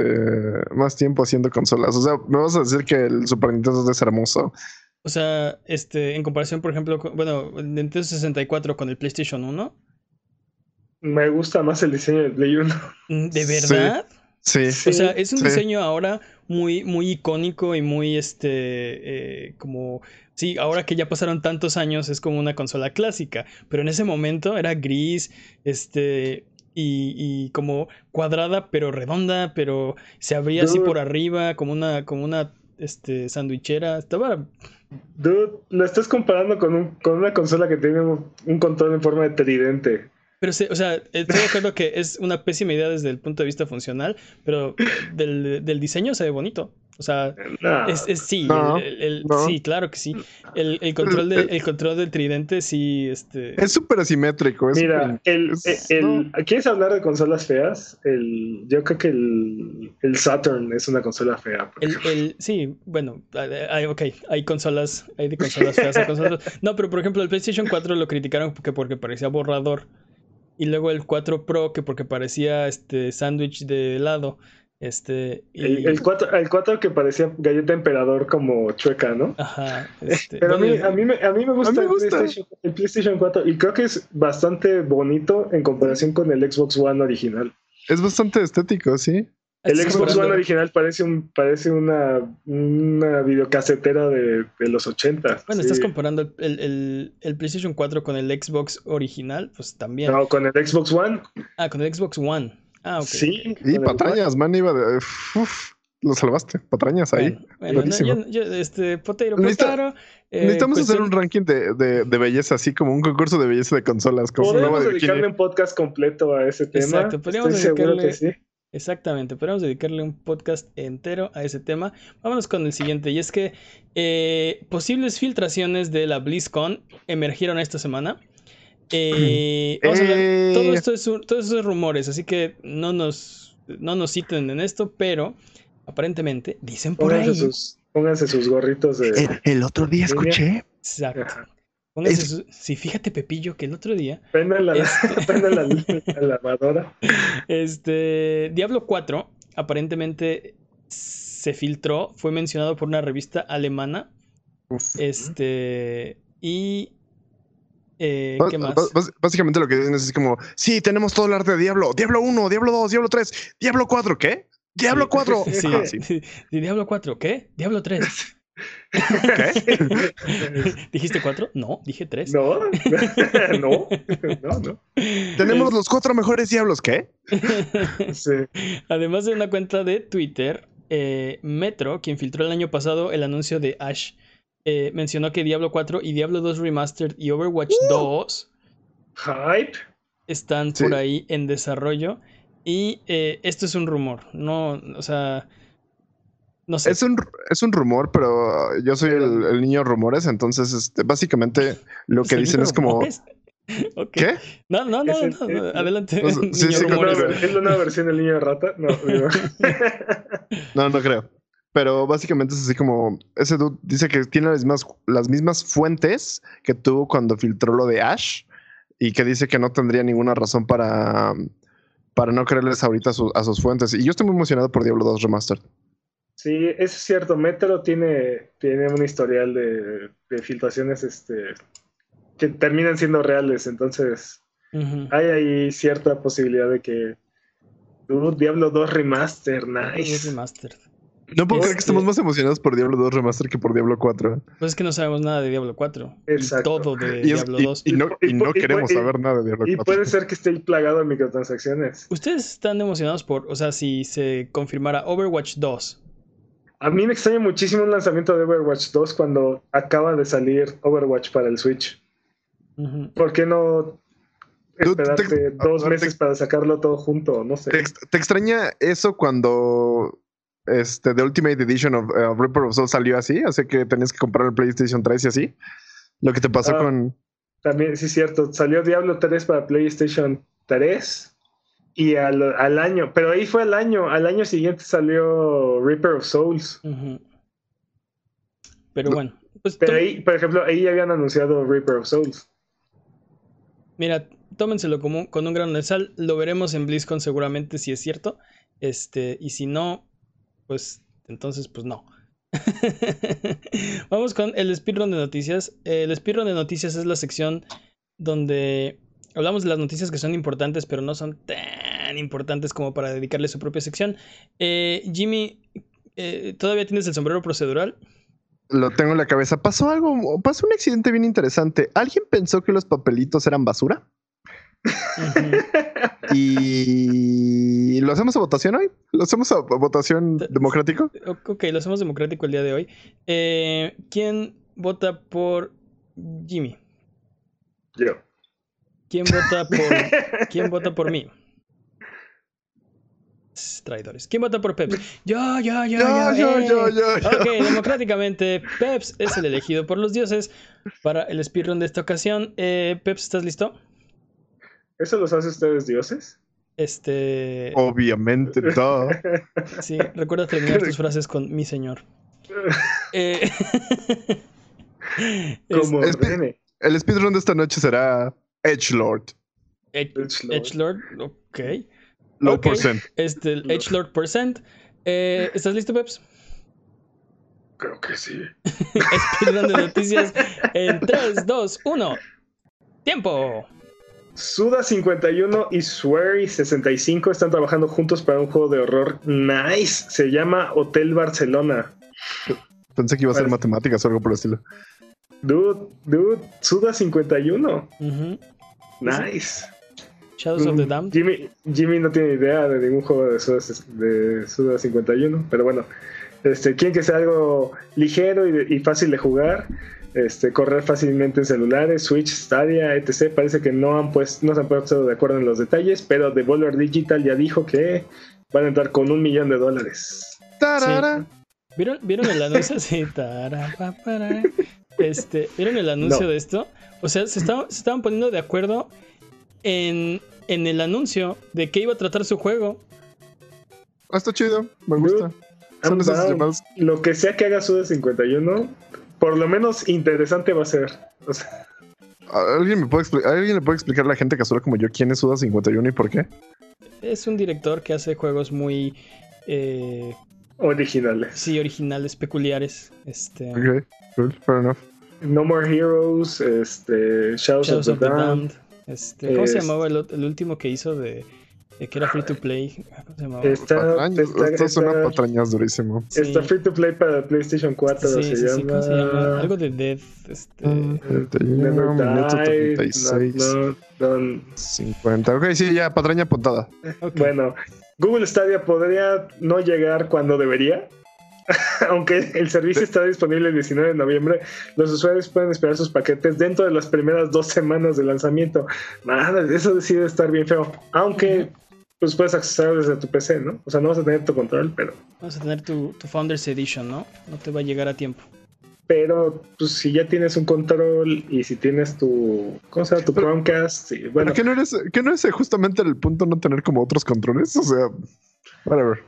más tiempo haciendo consolas. O sea, me vas a decir que el Super Nintendo es hermoso. O sea, este, en comparación, por ejemplo, bueno, el Nintendo 64 con el PlayStation 1. Me gusta más el diseño del Play 1. Mm, ¿De verdad? Sí. O sea, es un diseño ahora muy, muy icónico y muy, este, eh, como Sí, ahora que ya pasaron tantos años es como una consola clásica, pero en ese momento era gris, este, y, como cuadrada pero redonda, pero se abría así por arriba como una, como una, este, sandwichera. Estaba... Dude, lo estás comparando con, un, con una consola que tiene un, control en forma de tridente. Pero, o sea, estoy de acuerdo que es una pésima idea desde el punto de vista funcional, pero del, del diseño se ve bonito. O sea, No. es, es- sí, No, el- el- no. sí, claro que sí. El, el control de- el control del tridente sí, este... Es súper asimétrico. Es Mira, súper- el, es- el- no. ¿quieres hablar de consolas feas? El, yo creo que el, el Saturn es una consola fea. El, sí, bueno, hay, ok, hay consolas, hay de consolas feas, hay consolas... No, pero por ejemplo, el PlayStation 4 lo criticaron porque, porque parecía borrador. Y luego el 4 Pro que porque parecía este sándwich de helado. Este, y... El, el 4, el 4 que parecía galleta emperador como chueca, ¿no? Ajá, este, Pero a mí, a, mí me, a mí me gusta, el. PlayStation, el PlayStation 4 y creo que es bastante bonito en comparación con el Xbox One original. es bastante estético, sí. El Xbox One original parece un parece una, una videocasetera de, de los 80. Bueno, sí. estás comparando el, el- el- el PlayStation 4 con el Xbox original, pues también. No, con el Xbox One. Ah, con el Xbox One. Ah, ok. Sí. Y con el patrañas, man, iba de. uf, lo salvaste. Patrañas ahí. Bueno, bueno, no, yo- yo, este, Potato, Necesita- Potaro, eh, Necesitamos hacer un ranking de, de, de belleza, así como un concurso de belleza de consolas. Como Podríamos dedicarle un podcast completo a ese tema. Exacto, podríamos Estoy seguro dedicarle- que sí. Exactamente, podemos dedicarle un podcast entero a ese tema. Vámonos con el siguiente, y es que eh, posibles filtraciones de la BlizzCon emergieron esta semana. Eh, vamos a hablar- Eh. todo esto es, un- todos esos rumores, así que no nos, no nos citen en esto, pero aparentemente dicen por Pónganse ahí. sus, pónganse sus gorritos de. El, el otro día escuché. Exacto. Ajá. Pónganse Es- su- sí, fíjate, Pepillo, que el otro día Prendan la, Este- prendan la, la lavadora. Este Diablo 4 aparentemente se filtró, fue mencionado por una revista alemana. Este y eh, ¿qué más? Básicamente lo que dicen es como: Sí, tenemos todo el arte de Diablo. Diablo 1, Diablo 2, Diablo 3, Diablo 4. ¿Qué? Diablo 4. Sí, Ah, sí. sí. Diablo 4, ¿qué? Diablo 3. ¿Qué? ¿Dijiste 4? No, dije 3. No, no, no, no. Tenemos los cuatro mejores Diablos. ¿Qué? Sí. Además de una cuenta de Twitter, eh, Metro, quien filtró el año pasado el anuncio de Ash, eh, mencionó que Diablo 4 y Diablo 2 Remastered y Overwatch 2 Hype. están Sí. por ahí en desarrollo. Y eh, esto es un rumor, no, o sea, no sé. Es un, es un rumor, pero yo soy el, el niño rumores. Entonces, este, básicamente lo que ¿Son dicen es como: rumores? Ok. ¿Qué? No, no, no, no, no, adelante. No sí, niño sí, ¿Es nueva versión del niño rata? No. No, no creo. Pero básicamente es así como ese dude dice que tiene las mismas, las mismas fuentes que tuvo cuando filtró lo de Ash y que dice que no tendría ninguna razón para, para no creerles ahorita a, su- a sus fuentes. Y yo estoy muy emocionado por Diablo 2 Remastered. Sí, eso es cierto. Metro tiene, tiene un historial de, de filtraciones este, que terminan siendo reales. Entonces, Ujú. hay ahí cierta posibilidad de que. Uh, Diablo 2 Remaster, Es nice. remastered. No puedo Es creer que estemos que- más emocionados por Diablo 2 Remastered que por Diablo 4. Pues es que no sabemos nada de Diablo 4. Y Exacto. todo de Y, es- Diablo y- 2. y no, y no Y- y- queremos y- saber nada de Diablo Y 4. puede ser que esté plagado de microtransacciones. ¿Ustedes están emocionados por, o sea, si se confirmara Overwatch 2? A mí me extraña muchísimo un lanzamiento de Overwatch 2 cuando acaba de salir Overwatch para el Switch. ¿Por qué no te- esperarte dos te- meses para sacarlo todo junto? No sé. ¿Te, ex- te extraña eso cuando este, The Ultimate Edition of uh, Reaper of Souls salió así? Así que tenías que comprar el PlayStation 3 y así. Lo que te pasó Ah. con. También, sí, es cierto. Salió Diablo 3 para PlayStation 3 y al, al año, pero ahí fue al año. Al año siguiente salió Reaper of Souls. Pero No. bueno, pues Pero ahí, por ejemplo, ahí ya habían anunciado Reaper of Souls. mira, tómenselo como, con un grano de sal. Lo veremos en BlizzCon seguramente si es cierto. Este, y si no, pues entonces, pues no. Vamos con el speedrun de noticias. El speedrun de noticias es la sección donde hablamos de las noticias que son importantes, pero no son tan importantes como para dedicarle su propia sección. Eh, Jimmy, eh, ¿todavía tienes el sombrero procedural? Lo tengo en la cabeza. Pasó algo, pasó un accidente bien interesante. ¿Alguien pensó que los papelitos eran basura? Y lo hacemos a votación hoy. Lo hacemos a votación democrático. Ok, lo hacemos democrático el día de hoy. Eh, ¿Quién vota por Jimmy? Yo. ¿Quién vota por, ¿quién vota por mí? traidores. ¿Quién vota por Peps? Yo, yo, yo, Yo, yo, eh. yo, yo, yo. Ok, democráticamente, Peps es el elegido por los dioses para el speedrun de esta ocasión. Eh, Peps, ¿estás listo? ¿Eso los hace ustedes dioses? Este. Obviamente, todo. Sí, recuerda terminar tus frases con mi señor. Eh, Como es- ordene. El speedrun de esta noche será Edgelord. Ed- Edgelord. Edgelord, ok. Low Ok. percent. Este, el Edgelord Percent. Eh, ¿Estás listo, Peps? Creo que sí. Speedrun de noticias en 3, 2, 1. ¡Tiempo! Suda51 y Swery65 están trabajando juntos para un juego de horror nice. Se llama Hotel Barcelona. Pensé que iba a ser matemáticas o algo por el estilo. Dude, dude, Suda51. Ujú. Nice. Shadows of the Damned. Jimmy, Jimmy no tiene idea de ningún juego de Suda, de Suda 51, pero bueno, este, quieren que sea algo ligero y, fácil de jugar, este, correr fácilmente en celulares, Switch, Stadia, etc. Parece que no han pues, no se han puesto de acuerdo en los detalles, pero Devolver Digital ya dijo que van a entrar con un millón de dólares. Tarara. ¿Vieron, ¿Vieron el anuncio? Sí. Este, ¿Vieron el anuncio No. de esto? O sea, se estaban, se estaban poniendo de acuerdo en, en el anuncio de qué iba a tratar su juego. Ah, está chido. Me gusta. Son esas llamadas. Lo que sea que haga Suda 51, por lo menos interesante va a ser. O sea, ¿Alguien, me puede ¿Alguien le puede explicar a la gente casual como yo quién es Suda 51 y por qué? Es un director que hace juegos muy, eh, originales. sí, originales, peculiares. Este, Ok, cool, fair enough. No More Heroes, este, Shadows, Shadows of of the the Damned. Damned. Este, ¿Cómo se Es- llamaba el, el último que hizo de, de que era free to play? ¿Cómo se llamaba? Está, Patrañas, está- Esto suena está- patrañas durísimo. Sí. está free to play para PlayStation 4. Sí, se, sí, sí, llama... ¿cómo se llama? Algo de Death. Este, Never Minuto Died, 36, no- no- no- 50. Ok, sí, ya, patraña apuntada. ok. Bueno, Google Stadia podría no llegar cuando debería. Aunque el servicio está disponible el 19 de noviembre, los usuarios pueden esperar sus paquetes dentro de las primeras dos semanas de lanzamiento. Nada, eso decide estar bien feo. Aunque pues puedes acceder desde tu PC, ¿no? O sea, no vas a tener tu control, pero Vamos a tener tu, tu Founders Edition, ¿no? No te va a llegar a tiempo. pero pues si ya tienes un control y si tienes tu ¿cómo se llama? tu Pero- Chromecast, sí, bueno, ¿Pero ¿Qué no, eres, ¿Qué no es justamente el punto no tener como otros controles? O sea, whatever.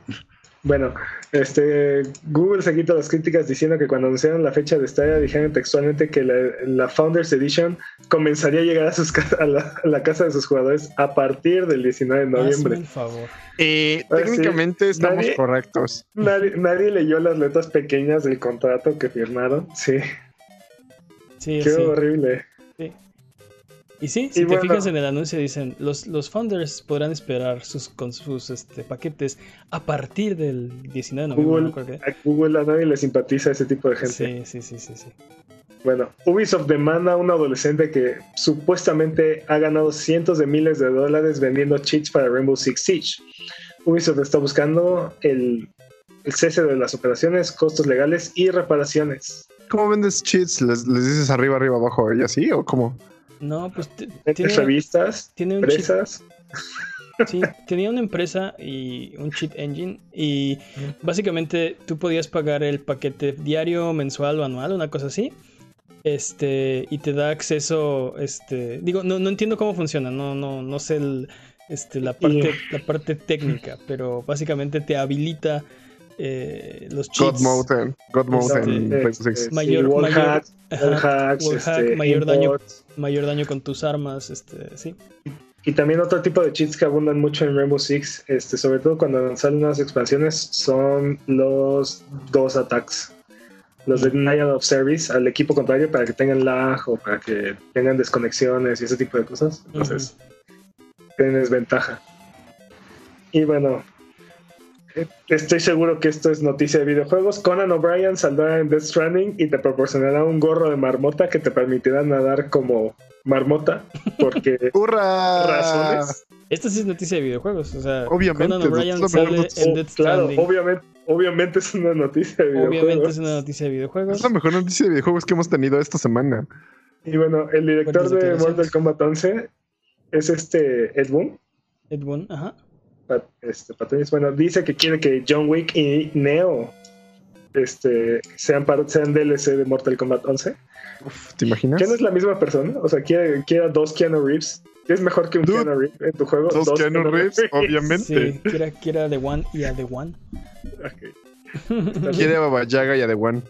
Bueno, este, Google se quita las críticas diciendo que cuando anunciaron la fecha de Stadia dijeron textualmente que la, la Founders Edition comenzaría a llegar a, sus, a, la, a la casa de sus jugadores a partir del 19 de Hazme noviembre. el favor. Eh, Ah, sí. técnicamente estamos Nadie- correctos. Nadie, nadie leyó las letras pequeñas del contrato que firmaron. Sí, Sí, qué sí. horrible. Y sí, si Y te bueno. fijas en el anuncio, dicen: los, los founders podrán esperar sus, con sus este, paquetes a partir del 19 de noviembre. Google, no a Google a nadie le simpatiza ese tipo de gente. Sí, sí, sí, sí, sí. Bueno, Ubisoft demanda a un adolescente que supuestamente ha ganado cientos de miles de dólares vendiendo cheats para Rainbow Six Siege. Ubisoft está buscando el, el cese de las operaciones, costos legales y reparaciones. ¿Cómo vendes cheats? ¿Les, les dices arriba, arriba, abajo y así? ¿O cómo? No, pues tiene, revistas, tiene un cheat. Sí, tenía una empresa y un cheat engine y básicamente tú podías pagar el paquete diario, mensual o anual, una cosa así. Este, y te da acceso, este, digo, no, no entiendo cómo funciona, no, no, no sé el- este, la parte, la parte técnica, pero básicamente te habilita eh, los God cheats. Mode en, God Mode Este, en Eh, PlayStation 6. sí, Mayor- wall mayor- hacks, wall Ajá, hacks, wall hack, este, mayor daño. Mayor daño con tus armas, este, sí. Y también otro tipo de cheats que abundan mucho en Rainbow Six, este, sobre todo cuando salen nuevas expansiones, son los dos attacks. Los de denial of service al equipo contrario para que tengan lag o para que tengan desconexiones y ese tipo de cosas. Entonces, tienen desventaja. Y bueno, estoy seguro que esto es noticia de videojuegos. Conan O'Brien saldrá en Death Stranding y te proporcionará un gorro de marmota que te permitirá nadar como marmota, porque ¡Hurra! razones. Esta sí es noticia de videojuegos, o sea, Obviamente, Conan O'Brien sale noticia. en Oh, Death claro, Stranding. obviamente, obviamente es una noticia de Obviamente videojuegos. es una noticia de videojuegos. Es la mejor noticia de videojuegos que hemos tenido esta semana. Y bueno, el director de. Mortal Kombat 11 es este Ed Boon. Ed Boon, ajá. Pat- este, bueno, dice que quiere que John Wick y Neo este, sean, par- sean DLC de Mortal Kombat 11. Uf, ¿Te imaginas? ¿Quién es la misma persona? O sea, quiere, quiere a dos Keanu Reeves. ¿Qué es mejor que un Dude, Keanu Reeves en tu juego? Dos Keanu Reeves, obviamente. Sí, quiera, quiera The One y a The One. Ok. Quiere a Baba Yaga y a The One.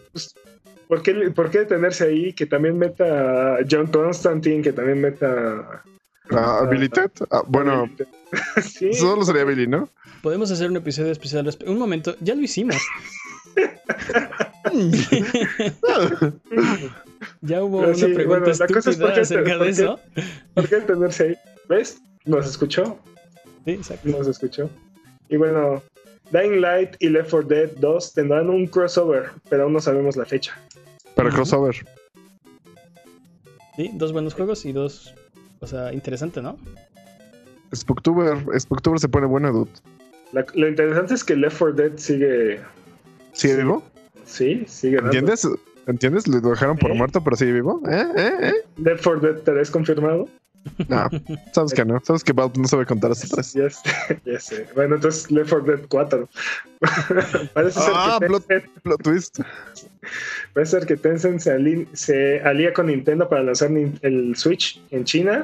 ¿Por qué, ¿Por qué detenerse ahí? Que también meta a John Constantine, que también meta Ah, ¿A Billy Ted? Ah, bueno, sí. solo sería Billy, ¿no? Podemos hacer un episodio especial. Un momento, ya lo hicimos. ya hubo Pero una sí, pregunta bueno, la cosa es por estúpida qué- acerca de eso. ¿Por qué detenerse ahí? ¿Ves? Nos escuchó. Sí, exacto. Nos escuchó. Y bueno, Dying Light y Left 4 Dead 2 tendrán un crossover, pero aún no sabemos la fecha. Para crossover. Sí, dos buenos juegos y dos. O sea, interesante, ¿no? Spooktober, Spooktober se pone bueno, dude. La- lo interesante es que Left 4 Dead sigue. ¿Sigue Sí. vivo? Sí, sigue. dando. ¿Entiendes? ¿Entiendes? Lo dejaron por ¿Eh? muerto, pero sigue vivo. ¿Eh? ¿Eh? ¿Eh? Left 4 Dead 3 confirmado. No, sabes que no. Sabes que Valve no sabe contar hasta tres. Ya sé, ya sé. Bueno, entonces Left 4 Dead 4. Parece ser Ah, que plot, Tencent, plot twist. parece ser que Tencent se, ali- se alía con Nintendo para lanzar el Switch en China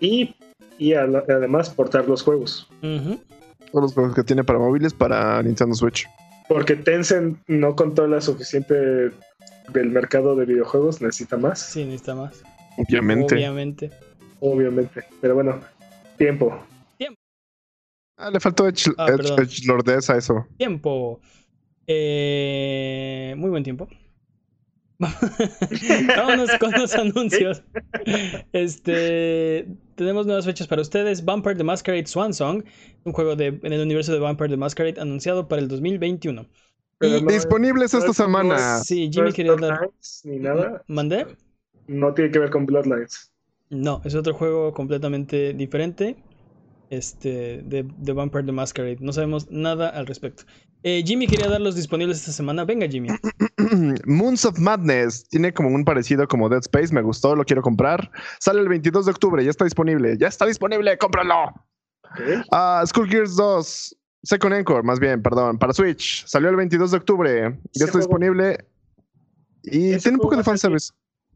y, y la- además portar los juegos. Todos los juegos que tiene para móviles para Nintendo Switch. Porque Tencent no controla suficiente del mercado de videojuegos, necesita más, Sí, necesita más. Obviamente. Obviamente. Obviamente. Pero bueno, tiempo. Ah, le faltó Edge, Ah, Edge- eso. Tiempo. Eh, muy buen tiempo. Vámonos con los anuncios. Este, tenemos nuevas fechas para ustedes. Vampire the Masquerade Swan Song, un juego de, en el universo de Vampire the Masquerade anunciado para el 2021. Pero Y- no- Disponibles esta no semana. Sí, no Jimmy quería dar. Bloodlines ni nada. ¿Mandé? No tiene que ver con Bloodlines. No, es otro juego completamente diferente. Este, de, de Vampire the Masquerade. No sabemos nada al respecto. Eh, Jimmy quería dar los disponibles esta semana. Venga, Jimmy. Moons of Madness tiene como un parecido como Dead Space, me gustó, lo quiero comprar. Sale el 22 de octubre, ya está disponible, ya está disponible, cómpralo. Ah, Skullgears 2, Second Encore, más bien, perdón, para Switch, salió el 22 de octubre, ya está juego- disponible y tiene un poco de fanservice,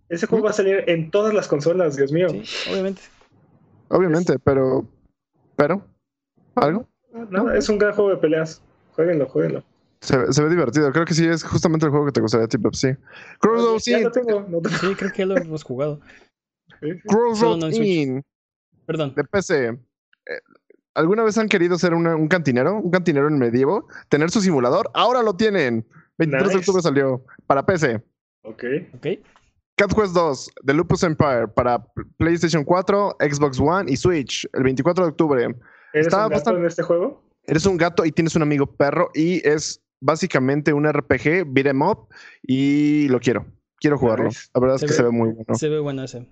Ese juego va a salir en todas las consolas, Dios mío. Sí, obviamente. obviamente, pero, pero, algo. Nada, es un gran juego de peleas. Jueguenlo, jueguenlo. Se, se ve divertido, creo que sí es justamente el juego que te gustaría a ti, Pepsi. Crossroads Inn, lo tengo. no te- Sí, creo que ya lo hemos jugado. Crossroads no. Perdón. de PC. eh, ¿Alguna vez han querido ser una- un cantinero? ¿Un cantinero en medievo? ¿Tener su simulador? Ahora lo tienen. 23 de octubre salió para PC. Ok. Ok. Cat Quest 2, The Lupus Empire para PlayStation 4, Xbox One y Switch el 24 de octubre. ¿Eres Está un gato bastante- en este juego? Eres un gato y tienes un amigo perro y es básicamente un RPG, beat 'em up y lo quiero. Quiero jugarlo. La verdad es que ve- se ve muy bueno. Se ve bueno ese.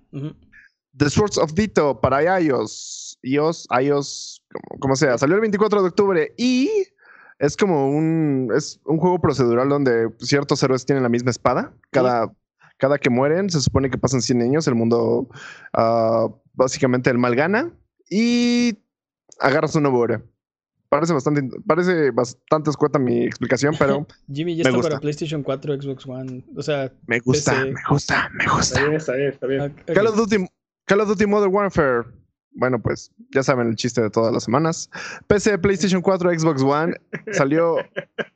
The Swords of Dito para iOS. iOS, iOS, como, como sea. Salió el 24 de octubre y es como un, es un juego procedural donde ciertos héroes tienen la misma espada. Cada, cada que mueren, se supone que pasan 100 años. El mundo, ah, básicamente, el mal gana y agarras un nuevo héroe. Parece bastante, parece bastante escueta mi explicación, pero Jimmy ya Me está gusta. para PlayStation 4, Xbox One. O sea, me gusta, PC. me gusta, me Está gusta. bien, está bien, está bien. ok. Call of Duty, Call of Duty Modern Warfare. Bueno, pues ya saben el chiste de todas las semanas. PC, PlayStation 4, Xbox One salió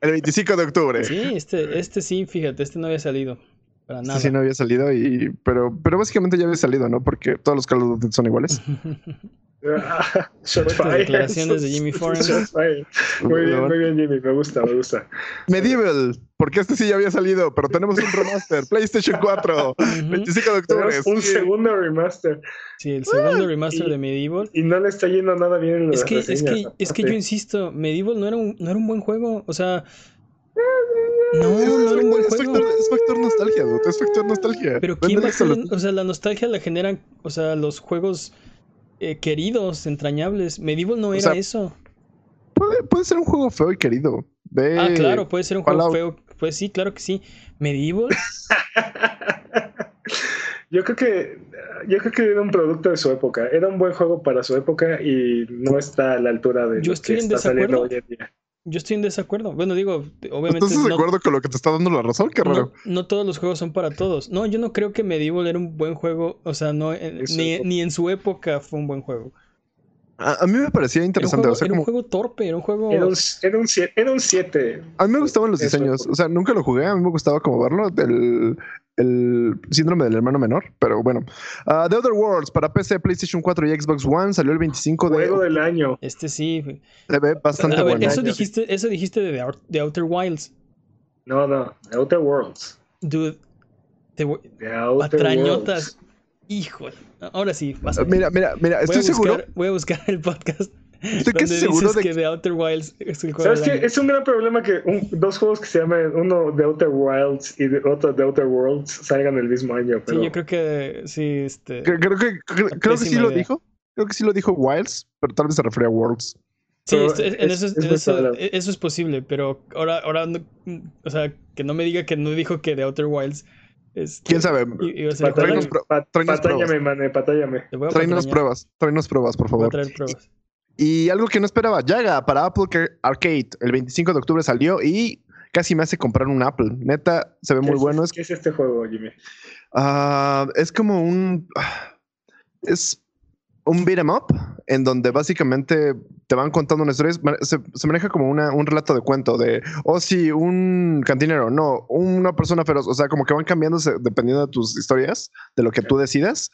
el 25 de octubre. Sí, este, este sí, fíjate, este no había salido. Para Este nada. sí no había salido, y, pero, pero básicamente ya había salido, ¿no? Porque todos los Call of Duty son iguales. Declaraciones de Jimmy Foreman. Muy bien, muy bien, Jimmy. Me gusta, me gusta. Medieval, porque este sí ya había salido, pero tenemos un remaster. PlayStation 4, Ujú. 25 de octubre. Tenemos un sí. segundo remaster. Sí, el segundo remaster y- de Medieval. Y no le está yendo nada bien en las Es que, es que, es yo insisto, Medieval no era un, no era un buen juego. O sea, no, Es, no era un buen es juego. factor, es factor nostalgia, dude, es factor nostalgia. Pero ¿quién va a solo- O sea, la nostalgia la generan, o sea, los juegos eh, queridos, entrañables. Medieval no era sea, eso. Puede, puede ser un juego feo y querido. Ah, claro, puede ser un juego feo. Pues sí, claro que sí. Medieval. Yo creo que yo creo que era un producto de su época. Era un buen juego para su época y no está a la altura de Yo lo estoy que en está saliendo desacuerdo. hoy en día. Yo estoy en desacuerdo. Bueno, digo, obviamente ¿Estás de no, acuerdo con lo que te está dando la razón? Qué raro. no, no todos los juegos son para todos. No, yo no creo que Medieval era un buen juego. O sea, no en- Eso ni, ni en su época fue un buen juego. A, a mí me parecía Era un, interesante. juego, o sea, era un juego torpe, era un juego. Era un, era un siete. Era un siete. a mí me gustaban los diseños. O sea, nunca lo jugué. A mí me gustaba como verlo. Del, el síndrome del hermano menor. Pero bueno. Ah, The Other Worlds para PC, PlayStation 4 y Xbox One salió el 25 de. Juego del año. Este sí. Se ve bastante A ver, bueno. eso dijiste, eso dijiste de The Out- The Outer Wilds. No, no. Outer Worlds. Dude. Te voy- The Outer Patrañotas. Worlds. Híjole. Ahora sí, vas a Ah, Mira, mira, mira. voy, a Estoy buscar, seguro. voy a buscar el podcast. Estoy casi seguro de que que. The Outer Wilds es el juego ¿Sabes qué? Es un gran problema que un- dos juegos que se llaman uno The Outer Wilds y de- otro The Outer Worlds salgan el mismo año. Pero Sí, yo creo que sí, este. Creo, creo que, creo, creo que sí Pésima lo idea. dijo. Creo que sí lo dijo Wilds, pero tal vez se refería a Worlds. Sí, esto- en es- eso, es en eso, probable. eso es posible, pero ahora, ahora, no- o sea, que no me diga que no dijo que The Outer Wilds. este, ¿Quién sabe? i- iba a ser Patállame, Tráenos pro- pat- tráenos patállame, mané, patállame. Tráenos pruebas, tráenos pruebas, por Voy a favor. traer pruebas. Y algo que no esperaba, Yaga para Apple Ca- Arcade. El 25 de octubre salió y casi me hace comprar un Apple. Neta, se ve ¿Qué muy es- bueno. Es, ¿Qué es este juego, Jimmy? ah, es como un. Es un beat 'em up en donde básicamente te van contando una historia. Se maneja como una, un relato de cuento de, oh, sí, un cantinero, no, una persona feroz. O sea, como que van cambiándose dependiendo de tus historias, de lo que tú decidas.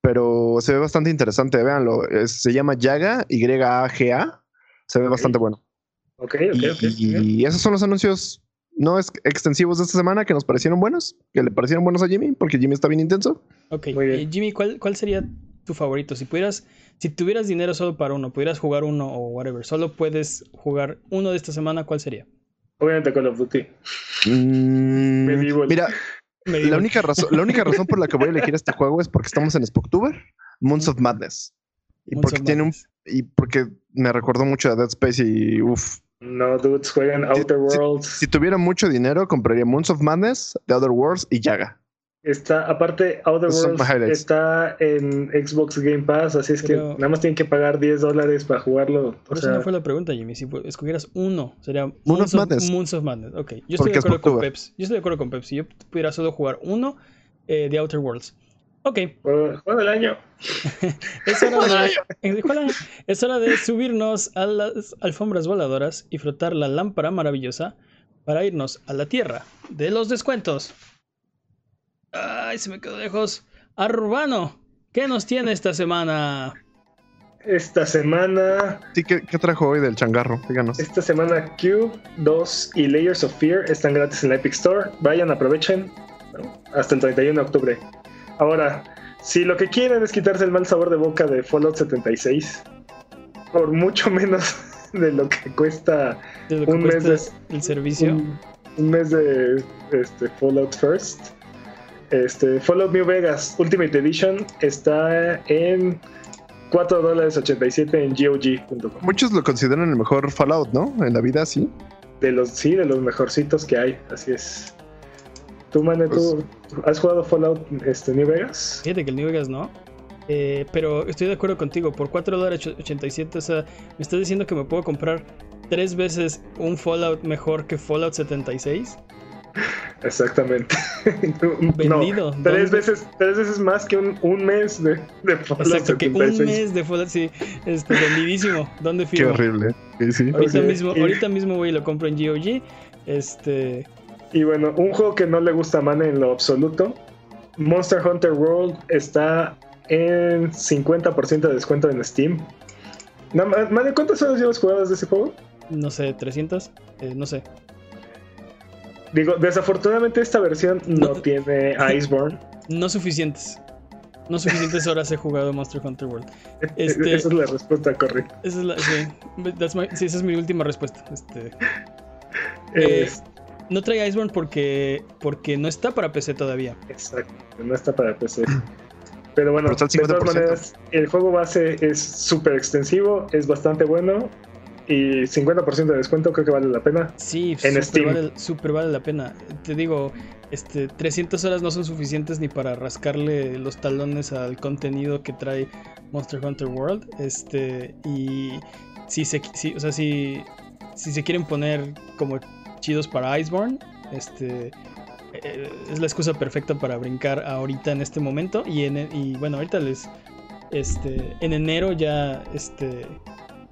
Pero se ve bastante interesante, véanlo. Es- se llama Yaga, Y-A-G-A. Se ve Ok. bastante bueno. Ok, ok, ok. Y, bien. y esos son los anuncios no es extensivos de esta semana que nos parecieron buenos, que le parecieron buenos a Jimmy, porque Jimmy está bien intenso. Ok, Muy bien. eh, Jimmy, ¿cuál, ¿cuál sería tu favorito? Si pudieras, si tuvieras dinero solo para uno, pudieras jugar uno o whatever, solo puedes jugar uno de esta semana, ¿cuál sería? Obviamente Call of Duty. Mm, mira, la única, razón, la única razón por la que voy a elegir este juego es porque estamos en Spooktober, Moons of Madness. Y porque tiene un y porque me recordó mucho a Dead Space y uff. No, dudes, juegan Outer si- Worlds. Si tuviera mucho dinero, compraría Moons of Madness, The Other Worlds y Yaga. Está, aparte, Outer Worlds está en Xbox Game Pass, así es que nada más tienen que pagar 10 dólares para jugarlo. O Por eso sea, no fue la pregunta, Jimmy. Si escogieras uno, sería Moon Moons of of, Madness. Moons of Madness. Ok, yo estoy Porque de es acuerdo con. Peps. Yo estoy de acuerdo con Peps. Si yo pudiera solo jugar uno, eh, The Outer Worlds. Ok, juego, juego del año. es hora, de, es hora de subirnos a las alfombras voladoras y frotar la lámpara maravillosa para irnos a la tierra de los descuentos. Ay, se me quedó lejos. Arbano, ¿qué nos tiene esta semana? Esta semana, Sí, ¿qué, qué trajo hoy del changarro? Díganos. esta semana Cube 2 y Layers of Fear están gratis en la Epic Store. Vayan, aprovechen hasta el 31 de octubre. Ahora, si lo que quieren es quitarse el mal sabor de boca de Fallout 76, por mucho menos de lo que cuesta De lo que Un mes de- el servicio. un, un mes de este, Fallout First. Este, Fallout New Vegas Ultimate Edition está en 4 dólares 87 en GOG.com. Muchos lo consideran el mejor Fallout, ¿no? En la vida, sí. De los, sí, de los mejorcitos que hay, así es. Tú, Mane, ¿tú Pues has jugado Fallout este, New Vegas? Fíjate que el New Vegas no. Eh, pero estoy de acuerdo contigo. Por 4 dólares 87, o sea, me estás diciendo que me puedo comprar tres veces un Fallout mejor que Fallout 76. Exactamente. Vendido. No, tres veces, tres veces más que un, un mes de, de Fallout Exacto, que un 76. mes de Fallout, sí, este, vendidísimo. ¿Dónde Qué firmo? horrible. Sí, sí. Ahorita Ok, mismo, y- ahorita mismo voy y lo compro en GOG. Este, Y bueno, un juego que no le gusta a Mane en lo absoluto. Monster Hunter World está en 50% de descuento en Steam. No, ¿cuántas horas llevas jugadas de ese juego? no sé, 300, eh, no sé. Digo, desafortunadamente esta versión no, No. tiene Iceborne. No suficientes. No suficientes horas he jugado Monster Hunter World. Este- Esa es la respuesta correcta. Esa es la, sí, that's my- sí, esa es mi última respuesta. Este, Eh, Es- no trae Iceborne porque, porque no está para PC todavía. Exacto, no está para PC. Pero bueno, de todas 50%. maneras, el juego base es súper extensivo, es bastante bueno y 50% de descuento, creo que vale la pena. Sí, En súper Steam. Vale, súper vale la pena. Te digo, este, 300 horas no son suficientes ni para rascarle los talones al contenido que trae Monster Hunter World. Este, y si se, si, o sea, si, si se quieren poner como chidos para Iceborne, este, eh, es la excusa perfecta para brincar ahorita en este momento. Y, en, y bueno, ahorita les, este, en enero ya, este,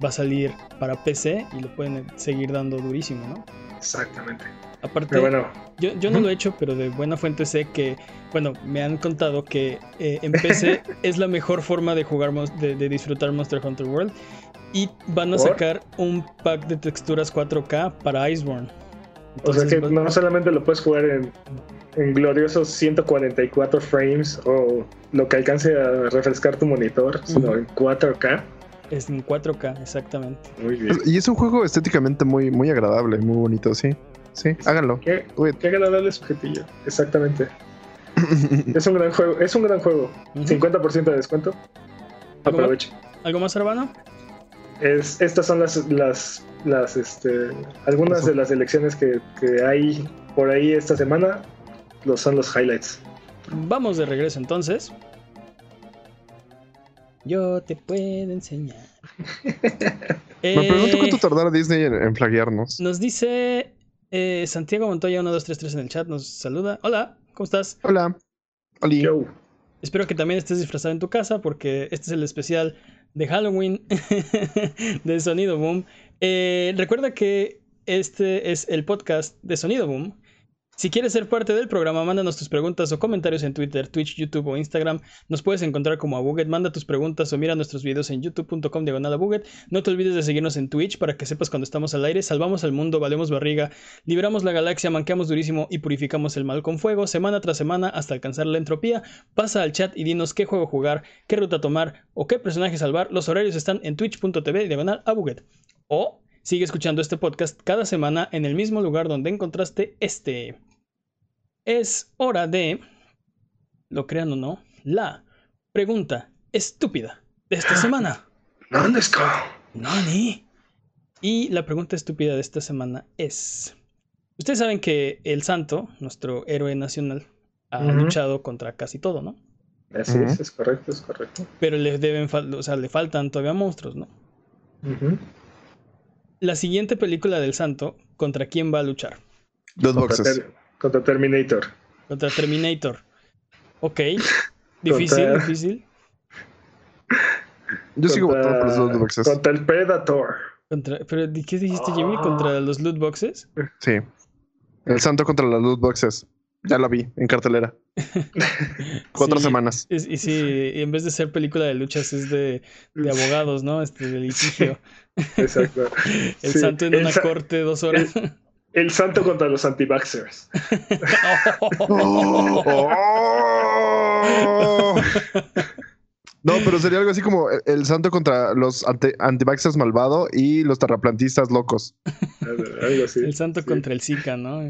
va a salir para PC y lo pueden seguir dando durísimo, ¿no? Exactamente. Aparte, bueno, yo, yo no lo he hecho, pero de buena fuente sé que, bueno, me han contado que eh, en PC es la mejor forma de jugar, de, de disfrutar Monster Hunter World. Y van a ¿Por? sacar un pack de texturas 4K para Iceborne. o sea que no solamente lo puedes jugar en, en gloriosos 144 frames o lo que alcance a refrescar tu monitor, sino en 4K. Es en 4K, exactamente. Muy bien. Y es un juego estéticamente muy, muy agradable, muy bonito, sí. Sí, háganlo. Qué, qué agradable sujetillo. Exactamente. Es un gran juego. Es un gran juego. Ujú. 50% de descuento. ¿Algo más? Aproveche. ¿Algo más, Arbano? Es, estas son las, las, las este, algunas de las elecciones que, que hay por ahí esta semana. Los son los highlights. Vamos de regreso entonces. Yo te puedo enseñar. Me pregunto Eh, cuánto tardará Disney en, en flaguearnos. Nos dice eh, Santiago Montoya 1233 en el chat, nos saluda. Hola, ¿cómo estás? Hola. Oli. Yo. Espero que también estés disfrazado en tu casa porque este es el especial de Halloween de Sonido Boom. Eh, recuerda que este es el podcast de Sonido Boom. Si quieres ser parte del programa, mándanos tus preguntas o comentarios en Twitter, Twitch, YouTube o Instagram. Nos puedes encontrar como a Buget. Manda tus preguntas o mira nuestros videos en youtube.com diagonal. No te olvides de seguirnos en Twitch para que sepas cuando estamos al aire. Salvamos al mundo, valemos barriga, liberamos la galaxia, manqueamos durísimo y purificamos el mal con fuego, semana tras semana hasta alcanzar la entropía. Pasa al chat y dinos qué juego jugar, qué ruta tomar o qué personaje salvar. Los horarios están en twitch.tv diagonal a. O sigue escuchando este podcast cada semana en el mismo lugar donde encontraste este. Es hora de, lo crean o no, la pregunta estúpida de esta semana. ¿Dónde está? Nani. Y la pregunta estúpida de esta semana es: Ustedes saben que el Santo, nuestro héroe nacional, ha luchado contra casi todo, ¿no? Así es, es correcto, es correcto. Pero le deben, o sea, le faltan todavía monstruos, ¿no? La siguiente película del Santo, ¿contra quién va a luchar? Dos Contra, boxes. Contra Terminator. Contra Terminator. Ok. Difícil, Contra- difícil. Yo sigo Contra- votando por los dos boxes. Contra el Predator. Contra, ¿Pero ¿de qué dijiste, Jimmy? Ah. ¿Contra los loot boxes? Sí. El santo contra las loot boxes. Ya lo vi en cartelera. Cuatro Sí, semanas. es- y sí, en vez de ser película de luchas, es de, de abogados, ¿no? Este, de litigio. Exacto. El Sí, santo en una sa- corte dos horas. El santo contra los anti-vaxxers. ¡Oh! No, pero sería algo así como el- el santo contra los anti antivaxxers malvado y los terraplantistas locos. Algo así. El santo Sí. contra el Zika, ¿no?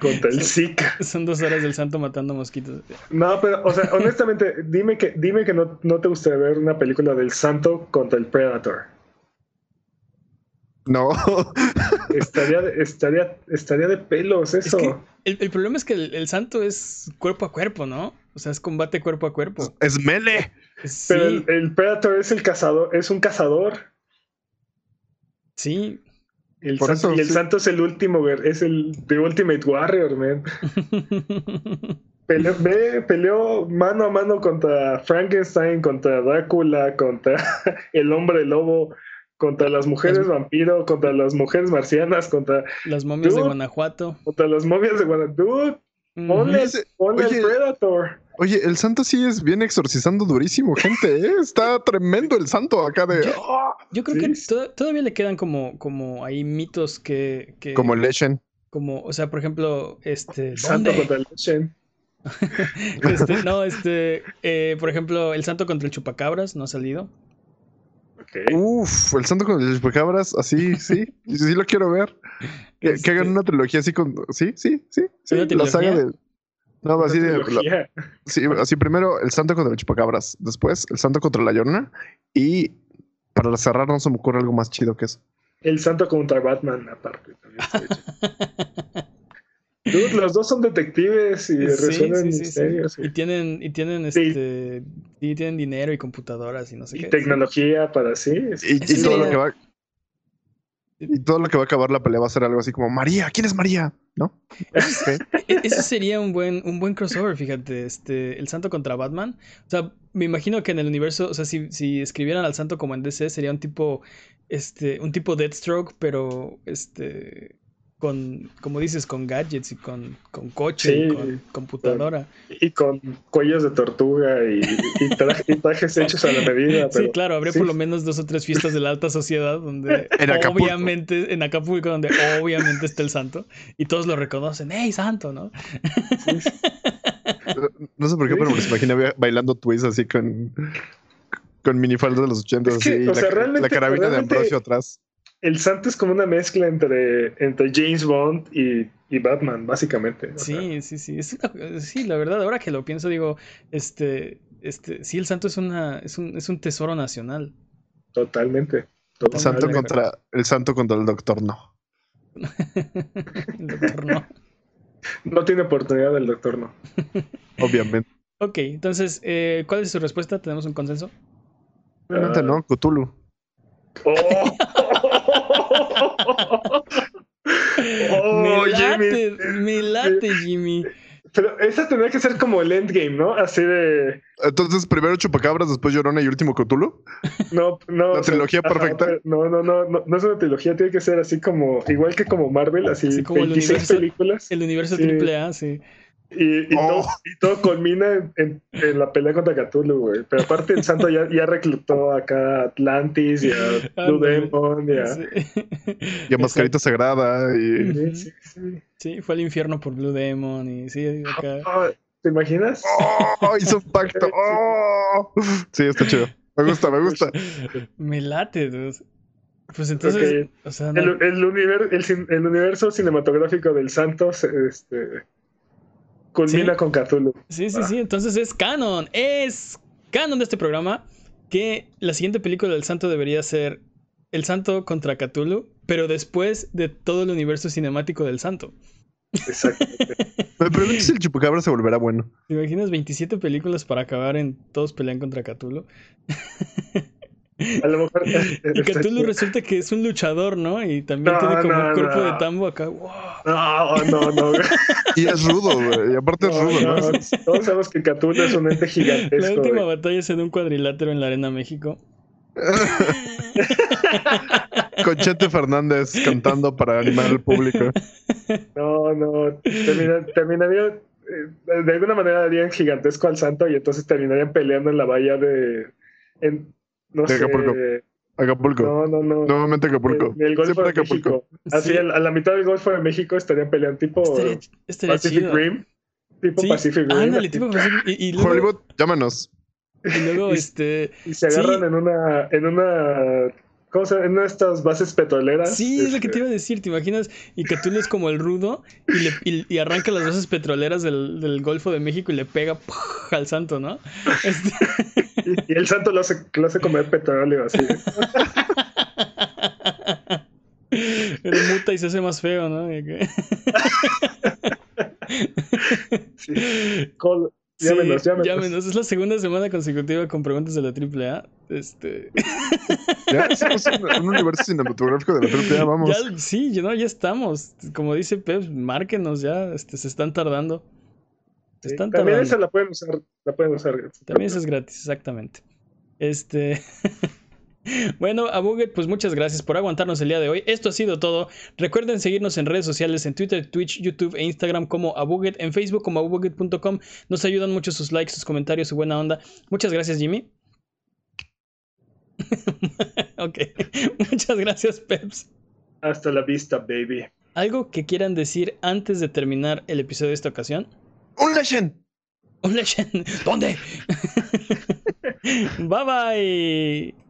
Contra el Zika. Son dos horas del santo matando mosquitos. No, pero, o sea, honestamente, dime que, dime que no, no te gustaría ver una película del santo contra el Predator. No. Estaría, de- estaría, estaría de pelos eso. que- El, el problema es que el, el santo es cuerpo a cuerpo, ¿no? O sea, es combate cuerpo a cuerpo. es mele. Es- Pero sí, el, el Predator es el cazador, es un cazador. sí. El Por santo- eso, y el sí. santo es el último, es el The Ultimate Warrior, man. Peleó, ve, peleó mano a mano contra Frankenstein, contra Drácula, contra el hombre lobo, contra las mujeres Las- vampiro, contra las mujeres marcianas, contra, Las momias de. Guanajuato. contra las momias de Guanajuato. Ponle, ponle oye. el Predator. Oye, el santo sí es bien exorcizando durísimo, gente. ¿eh? Está tremendo el santo acá de. ¡Ah! Yo creo Sí. que to- todavía le quedan como, como ahí mitos que, que- Como el Lechen. como, o sea, por ejemplo, este, Santo contra el Shen. Este, no, este, eh, por ejemplo, el santo contra el chupacabras no ha salido. Ok. Uf, el santo con el chupacabras, así, sí. sí lo quiero ver. Que, que Este, hagan una trilogía así con. Sí, sí, sí. sí ¿Una la saga de. No, así de. la- sí, así primero el santo contra el chupacabras. Después el santo contra la llorona. Y para cerrar no se me ocurre algo más chido que eso. El santo contra Batman, aparte. También. Dude, los dos son detectives y Sí, resuelven sí, sí, sí. misterios. Y tienen, y tienen Sí. este. Y tienen dinero y computadoras y no sé Y qué. tecnología para sí. Y, y Ese todo lo que va. Y todo lo que va a acabar la pelea va a ser algo así como María, ¿quién es María? ¿No? Ok. E- Ese sería un buen, un buen crossover, fíjate, este, el santo contra Batman. O sea, me imagino que en el universo, o sea, si, si escribieran al santo como en DC, sería un tipo, este, un tipo Deathstroke, pero, este, con, como dices, con gadgets y con, con coche y con computadora. Y con cuellos de tortuga y, y traje- y trajes hechos a la medida. Sí, claro, habría sí. por lo menos dos o tres fiestas de la alta sociedad donde En obviamente, en Acapulco, donde obviamente está el santo y todos lo reconocen, ¡Hey, santo! ¿no? No sé por qué, pero me los imaginé bailando twist así con, con minifalda de los 80 Es que, así, y o la, sea, la carabina de Ambrosio atrás. El santo es como una mezcla entre, entre James Bond y, y Batman, básicamente. o sea, Sí, sí, sí. Es una- sí, la verdad, ahora que lo pienso, digo, este, este, sí, el santo es una, es un, es un tesoro nacional. totalmente. El santo contra el santo contra el doctor no. El doctor no. No tiene oportunidad el doctor, no. Obviamente. Ok, entonces, eh, ¿cuál es su respuesta? ¿Tenemos un consenso? Obviamente Ah. no, Cthulhu. ¡Oh! ¡Oh, me late, Jimmy! me late, Jimmy. Pero esa tendría que ser como el endgame, ¿no? Así de. Entonces, primero Chupacabras, después Llorona y último Cthulhu. No, no. La o sea, trilogía ajá, perfecta. No, no, no, no, no es una trilogía, tiene que ser así como, igual que como Marvel, así Así como el 26 universo- películas. El universo Sí. triple A, sí. Y, y Oh. todo, y todo culmina en, en- en la pelea contra Cthulhu, güey. Pero aparte el santo ya, ya reclutó acá a Atlantis y a Blue. Demon y a... Sí. Y a Mascarita Sagrada. Y... Sí, sí, sí. Sí, fue al infierno por Blue Demon y sí, acá. Ah, ¿Te imaginas? ¡Oh! Hizo un pacto. ¡Oh! Sí, está chido. Me gusta, me gusta. Me late, dude. Pues entonces, Ok. o sea, no- El, el, univer- el universo cinematográfico del santo se- este, culmina Sí. con Cthulhu. Sí, sí, Ah. sí. Entonces es canon. Es canon de este programa que la siguiente película del santo debería ser El santo contra Cthulhu, pero después de todo el universo cinemático del santo. Exactamente. Me pregunto si el Chupacabra se volverá bueno. ¿Te imaginas 27 películas para acabar en todos pelean contra Cthulhu? A lo mejor. Y Cthulhu resulta que es un luchador, ¿no? Y también No, tiene como no, un cuerpo no. de tambo acá. ¡Wow! No, no, no. güey. Y es rudo, güey. Y aparte es rudo, ¿no? no, Todos sabemos que Cthulhu es un ente La gigantesco. última güey. batalla es en un cuadrilátero en la Arena México. Con Chete Fernández cantando para animar al público. No, no. termina- terminaría. eh, de alguna manera harían gigantesco al santo y entonces terminarían peleando en la bahía de. En, no De sé. Acapulco. Acapulco. No, no, no. Nuevamente Acapulco. El Golfo Siempre de Acapulco. México. Así, Sí. a la mitad del Golfo de México estarían peleando tipo Estaría, estaría Pacific chido. Rim. Tipo Sí, Pacific Rim. ándale, tipo Pacific- y, y luego, Hollywood, llámanos. y luego, Y- este, Y se agarran Sí. en una. En una. ¿Cómo se estas bases petroleras. sí, es lo que te este, iba a decir, ¿te imaginas? Y Cthulhu es como el rudo y, le, y, y arranca las bases petroleras del, del Golfo de México y le pega al santo, ¿no? Este, Y, y el santo lo hace, lo hace comer petróleo así. pero muta y se hace más feo, ¿no? Sí. Col- Sí, Llámenos, llámenos. llámenos. Es la segunda semana consecutiva con preguntas de la AAA. Este, Ya hicimos un, un universo cinematográfico de la AAA, vamos. ya, sí, ya, no, ya estamos. Como dice Pep, márquenos ya. Este, se están tardando. Se Sí, están También tardando. esa la pueden usar. La pueden usar. También eso es gratis, exactamente. Este. Bueno, a Buget, pues muchas gracias por aguantarnos el día de hoy. Esto ha sido todo. Recuerden seguirnos en redes sociales, en Twitter, Twitch, YouTube e Instagram como Abuget, en Facebook como abuget.com. Nos ayudan mucho sus likes, sus comentarios, su buena onda. Muchas gracias, Jimmy. ok. Muchas gracias, Peps. Hasta la vista, baby. ¿Algo que quieran decir antes de terminar el episodio de esta ocasión? ¡Un Legend! Un legend. ¿Dónde? bye bye.